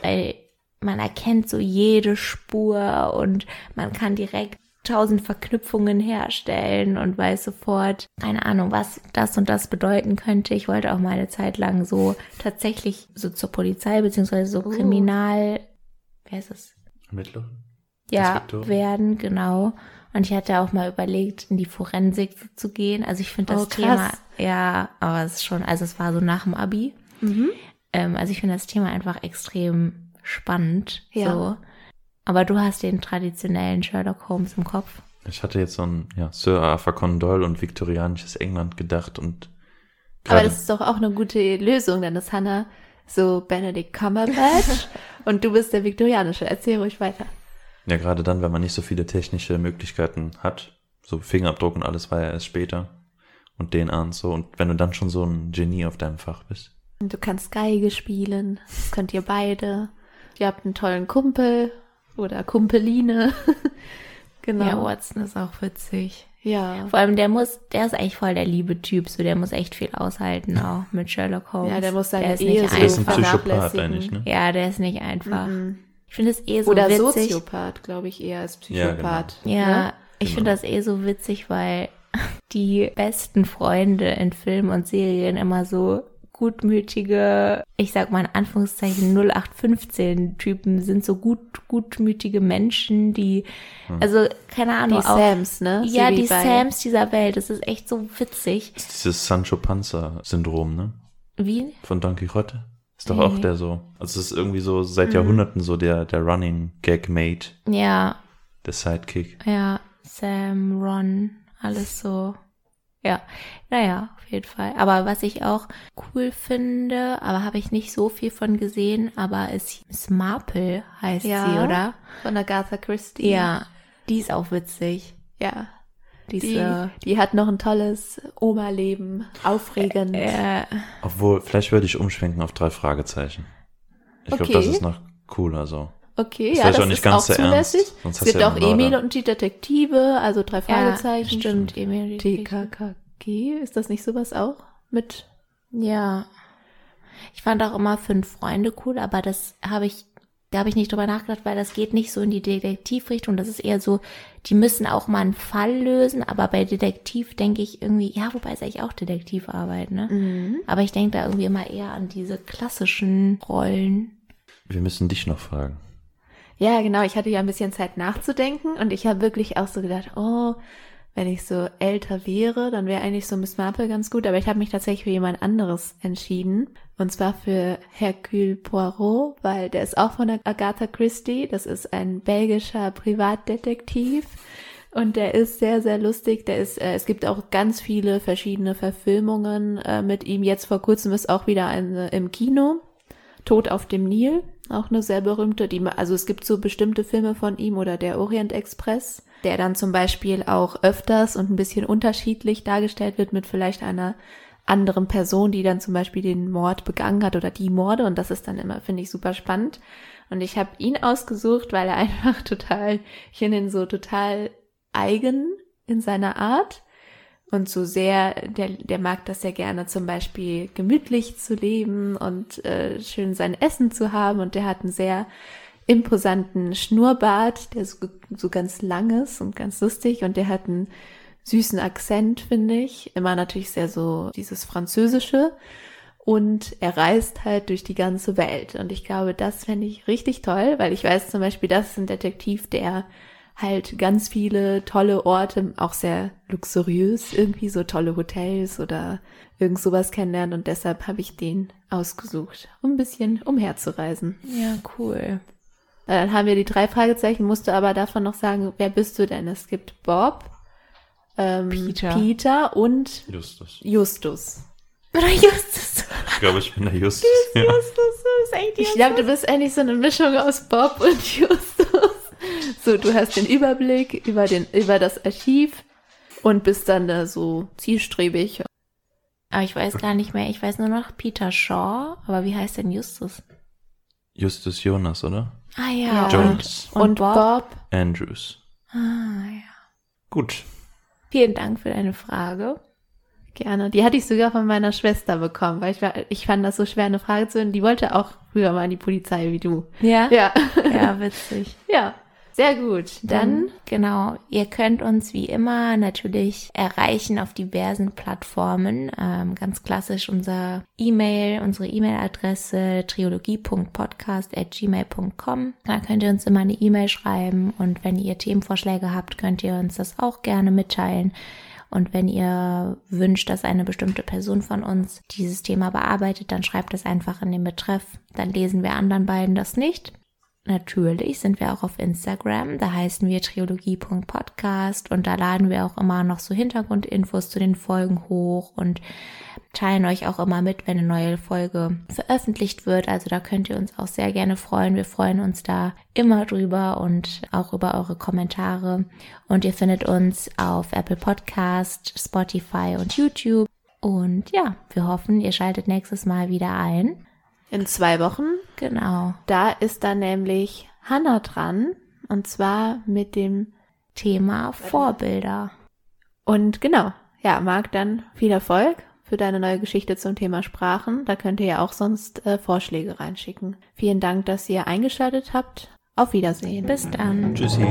weil man erkennt so jede Spur und man kann direkt tausend Verknüpfungen herstellen und weiß sofort, keine Ahnung, was das und das bedeuten könnte. Ich wollte auch mal eine Zeit lang so tatsächlich so zur Polizei beziehungsweise so Oh. Kriminal, wer ist es? Ermittler? Ja, Inspektorin? werden, genau. Und ich hatte auch mal überlegt, in die Forensik zu gehen. Also ich finde das Oh. Thema, ja, aber es ist schon, also es war so nach dem Abi. Mhm. Ähm, also ich finde das Thema einfach extrem spannend. Ja. So. Aber du hast den traditionellen Sherlock Holmes im Kopf. Ich hatte jetzt so ein ja, Sir Arthur Conan Doyle und viktorianisches England gedacht und Aber das ist doch auch eine gute Lösung, dann ist Hannah so Benedict Cumberbatch und du bist der Viktorianische. Erzähl ruhig weiter. ja gerade dann, wenn man nicht so viele technische Möglichkeiten hat, so Fingerabdruck und alles war ja erst später. Und den an so. Und wenn du dann schon so ein Genie auf deinem Fach bist. Und du kannst Geige spielen. Das könnt ihr beide. Ihr habt einen tollen Kumpel oder Kumpeline. genau. Ja, Watson ist auch witzig. Ja. Vor allem, der muss, der ist eigentlich voll der liebe Typ, so der muss echt viel aushalten, auch mit Sherlock Holmes. Ja, der muss seine der ist Ehe nicht so Der ist ein einfach. Psychopath eigentlich, ne? Ja, der ist nicht einfach. Mhm. Ich finde es eh so Oder witzig. Soziopath, glaube ich, eher als Ja, Psychopath. Ja, Ne? ich Genau. finde das eh so witzig, weil die besten Freunde in Filmen und Serien immer so gutmütige, ich sag mal in Anführungszeichen 0815-Typen sind, so gut, gutmütige Menschen, die, also keine Ahnung, Die auch, Sams, ne? ja, die bei- Sams dieser Welt, das ist echt so witzig. Das ist dieses Sancho Panza-Syndrom, ne? Wie? Von Don Quixote. Ist doch Nee. auch der so. Also es ist irgendwie so seit Jahrhunderten so der, der Running Gag Mate, Ja, der Sidekick. ja, Sam, Ron, alles so. Ja, naja, auf jeden Fall. Aber was ich auch cool finde, aber habe ich nicht so viel von gesehen, aber ist Miss Marple heißt Ja. sie, oder? Von Agatha Christie. Ja, die ist auch witzig. Ja. Die, Die, ist, äh, die hat noch ein tolles Oma-Leben. Aufregend. äh, Obwohl, vielleicht würde ich umschwenken auf drei Fragezeichen. Ich glaube, Okay. das ist noch cooler so. Okay, Ist ja, das auch nicht ist ganz auch so ernst, zulässig. Es gibt ja auch Emil und die Detektive, also drei Fragezeichen. stimmt, Emil. TKKG, ist das nicht sowas auch? Mit Ja. Ich fand auch immer fünf Freunde cool, aber das habe ich, da habe ich nicht drüber nachgedacht, weil das geht nicht so in die Detektivrichtung. Das ist eher so, die müssen auch mal einen Fall lösen, aber bei Detektiv denke ich irgendwie, ja, wobei ist eigentlich auch Detektivarbeit, ne? Mhm. Aber ich denke da irgendwie immer eher an diese klassischen Rollen. Wir müssen dich noch fragen. Ja, genau. Ich hatte ja ein bisschen Zeit nachzudenken und ich habe wirklich auch so gedacht, oh, wenn ich so älter wäre, dann wäre eigentlich so Miss Marple ganz gut. Aber ich habe mich tatsächlich für jemand anderes entschieden. Und zwar für Hercule Poirot, weil der ist auch von Agatha Christie. Das ist ein belgischer Privatdetektiv. Und der ist sehr, sehr lustig. Der ist, äh, es gibt auch ganz viele verschiedene Verfilmungen äh, mit ihm. Jetzt vor kurzem ist auch wieder eine im Kino. Tod auf dem Nil, auch eine sehr berühmte, die, also es gibt so bestimmte Filme von ihm oder der Orient Express, der dann zum Beispiel auch öfters und ein bisschen unterschiedlich dargestellt wird mit vielleicht einer anderen Person, die dann zum Beispiel den Mord begangen hat oder die Morde und das ist dann immer, finde ich, super spannend. Und ich habe ihn ausgesucht, weil er einfach total, ich finde ihn so total eigen in seiner Art und so sehr, der, der mag das sehr gerne, zum Beispiel gemütlich zu leben und äh, schön sein Essen zu haben. Und der hat einen sehr imposanten Schnurrbart, der so, so ganz lang ist und ganz lustig. Und der hat einen süßen Akzent, finde ich. Immer natürlich sehr so dieses Französische. Und er reist halt durch die ganze Welt. Und ich glaube, das fände ich richtig toll, weil ich weiß zum Beispiel, das ist ein Detektiv, der halt ganz viele tolle Orte, auch sehr luxuriös, irgendwie so tolle Hotels oder irgend sowas kennenlernen und deshalb habe ich den ausgesucht, um ein bisschen umherzureisen. Ja, cool. Dann haben wir die drei Fragezeichen, musst du aber davon noch sagen, wer bist du denn? Es gibt Bob, ähm, Peter. Peter und Justus. Justus. Oder Justus. Ich glaube, ich bin der Justus. ja. Justus ist echt Ich glaube, du bist eigentlich so eine Mischung aus Bob und Justus. So, du hast den Überblick über, den, über das Archiv und bist dann da so zielstrebig. Aber ich weiß gar nicht mehr. Ich weiß nur noch Peter Shaw. Aber wie heißt denn Justus? Justus Jonas, oder? Ah Ja. Und, Und, und Bob. Bob. Andrews. Ah ja. Gut. Vielen Dank für deine Frage. Gerne. Die hatte ich sogar von meiner Schwester bekommen, weil ich, war, ich fand das so schwer, eine Frage zu hören. Die wollte auch früher mal in die Polizei wie du. Ja? Ja. Ja, witzig. Ja. Sehr gut. Dann, Dann, genau, ihr könnt uns wie immer natürlich erreichen auf diversen Plattformen. Ähm, ganz klassisch unser E-Mail, unsere E-Mail-Adresse triologie.podcast.gmail.com. Da könnt ihr uns immer eine E-Mail schreiben und wenn ihr Themenvorschläge habt, könnt ihr uns das auch gerne mitteilen. Und wenn ihr wünscht, dass eine bestimmte Person von uns dieses Thema bearbeitet, dann schreibt es einfach in den Betreff. Dann lesen wir anderen beiden das nicht. Natürlich sind wir auch auf Instagram. Da heißen wir triologie.podcast und da laden wir auch immer noch so Hintergrundinfos zu den Folgen hoch und teilen euch auch immer mit, wenn eine neue Folge veröffentlicht wird. Also da könnt ihr uns auch sehr gerne freuen. Wir freuen uns da immer drüber und auch über eure Kommentare. Und ihr findet uns auf Apple Podcast, Spotify und YouTube. Und ja, wir hoffen, ihr schaltet nächstes Mal wieder ein. In zwei Wochen. Genau. Da ist dann nämlich Hannah dran. Und zwar mit dem Thema Vorbilder. Und genau, ja, Marc, dann viel Erfolg für deine neue Geschichte zum Thema Sprachen. Da könnt ihr ja auch sonst äh, Vorschläge reinschicken. Vielen Dank, dass ihr eingeschaltet habt. Auf Wiedersehen. Bis dann. Tschüssi.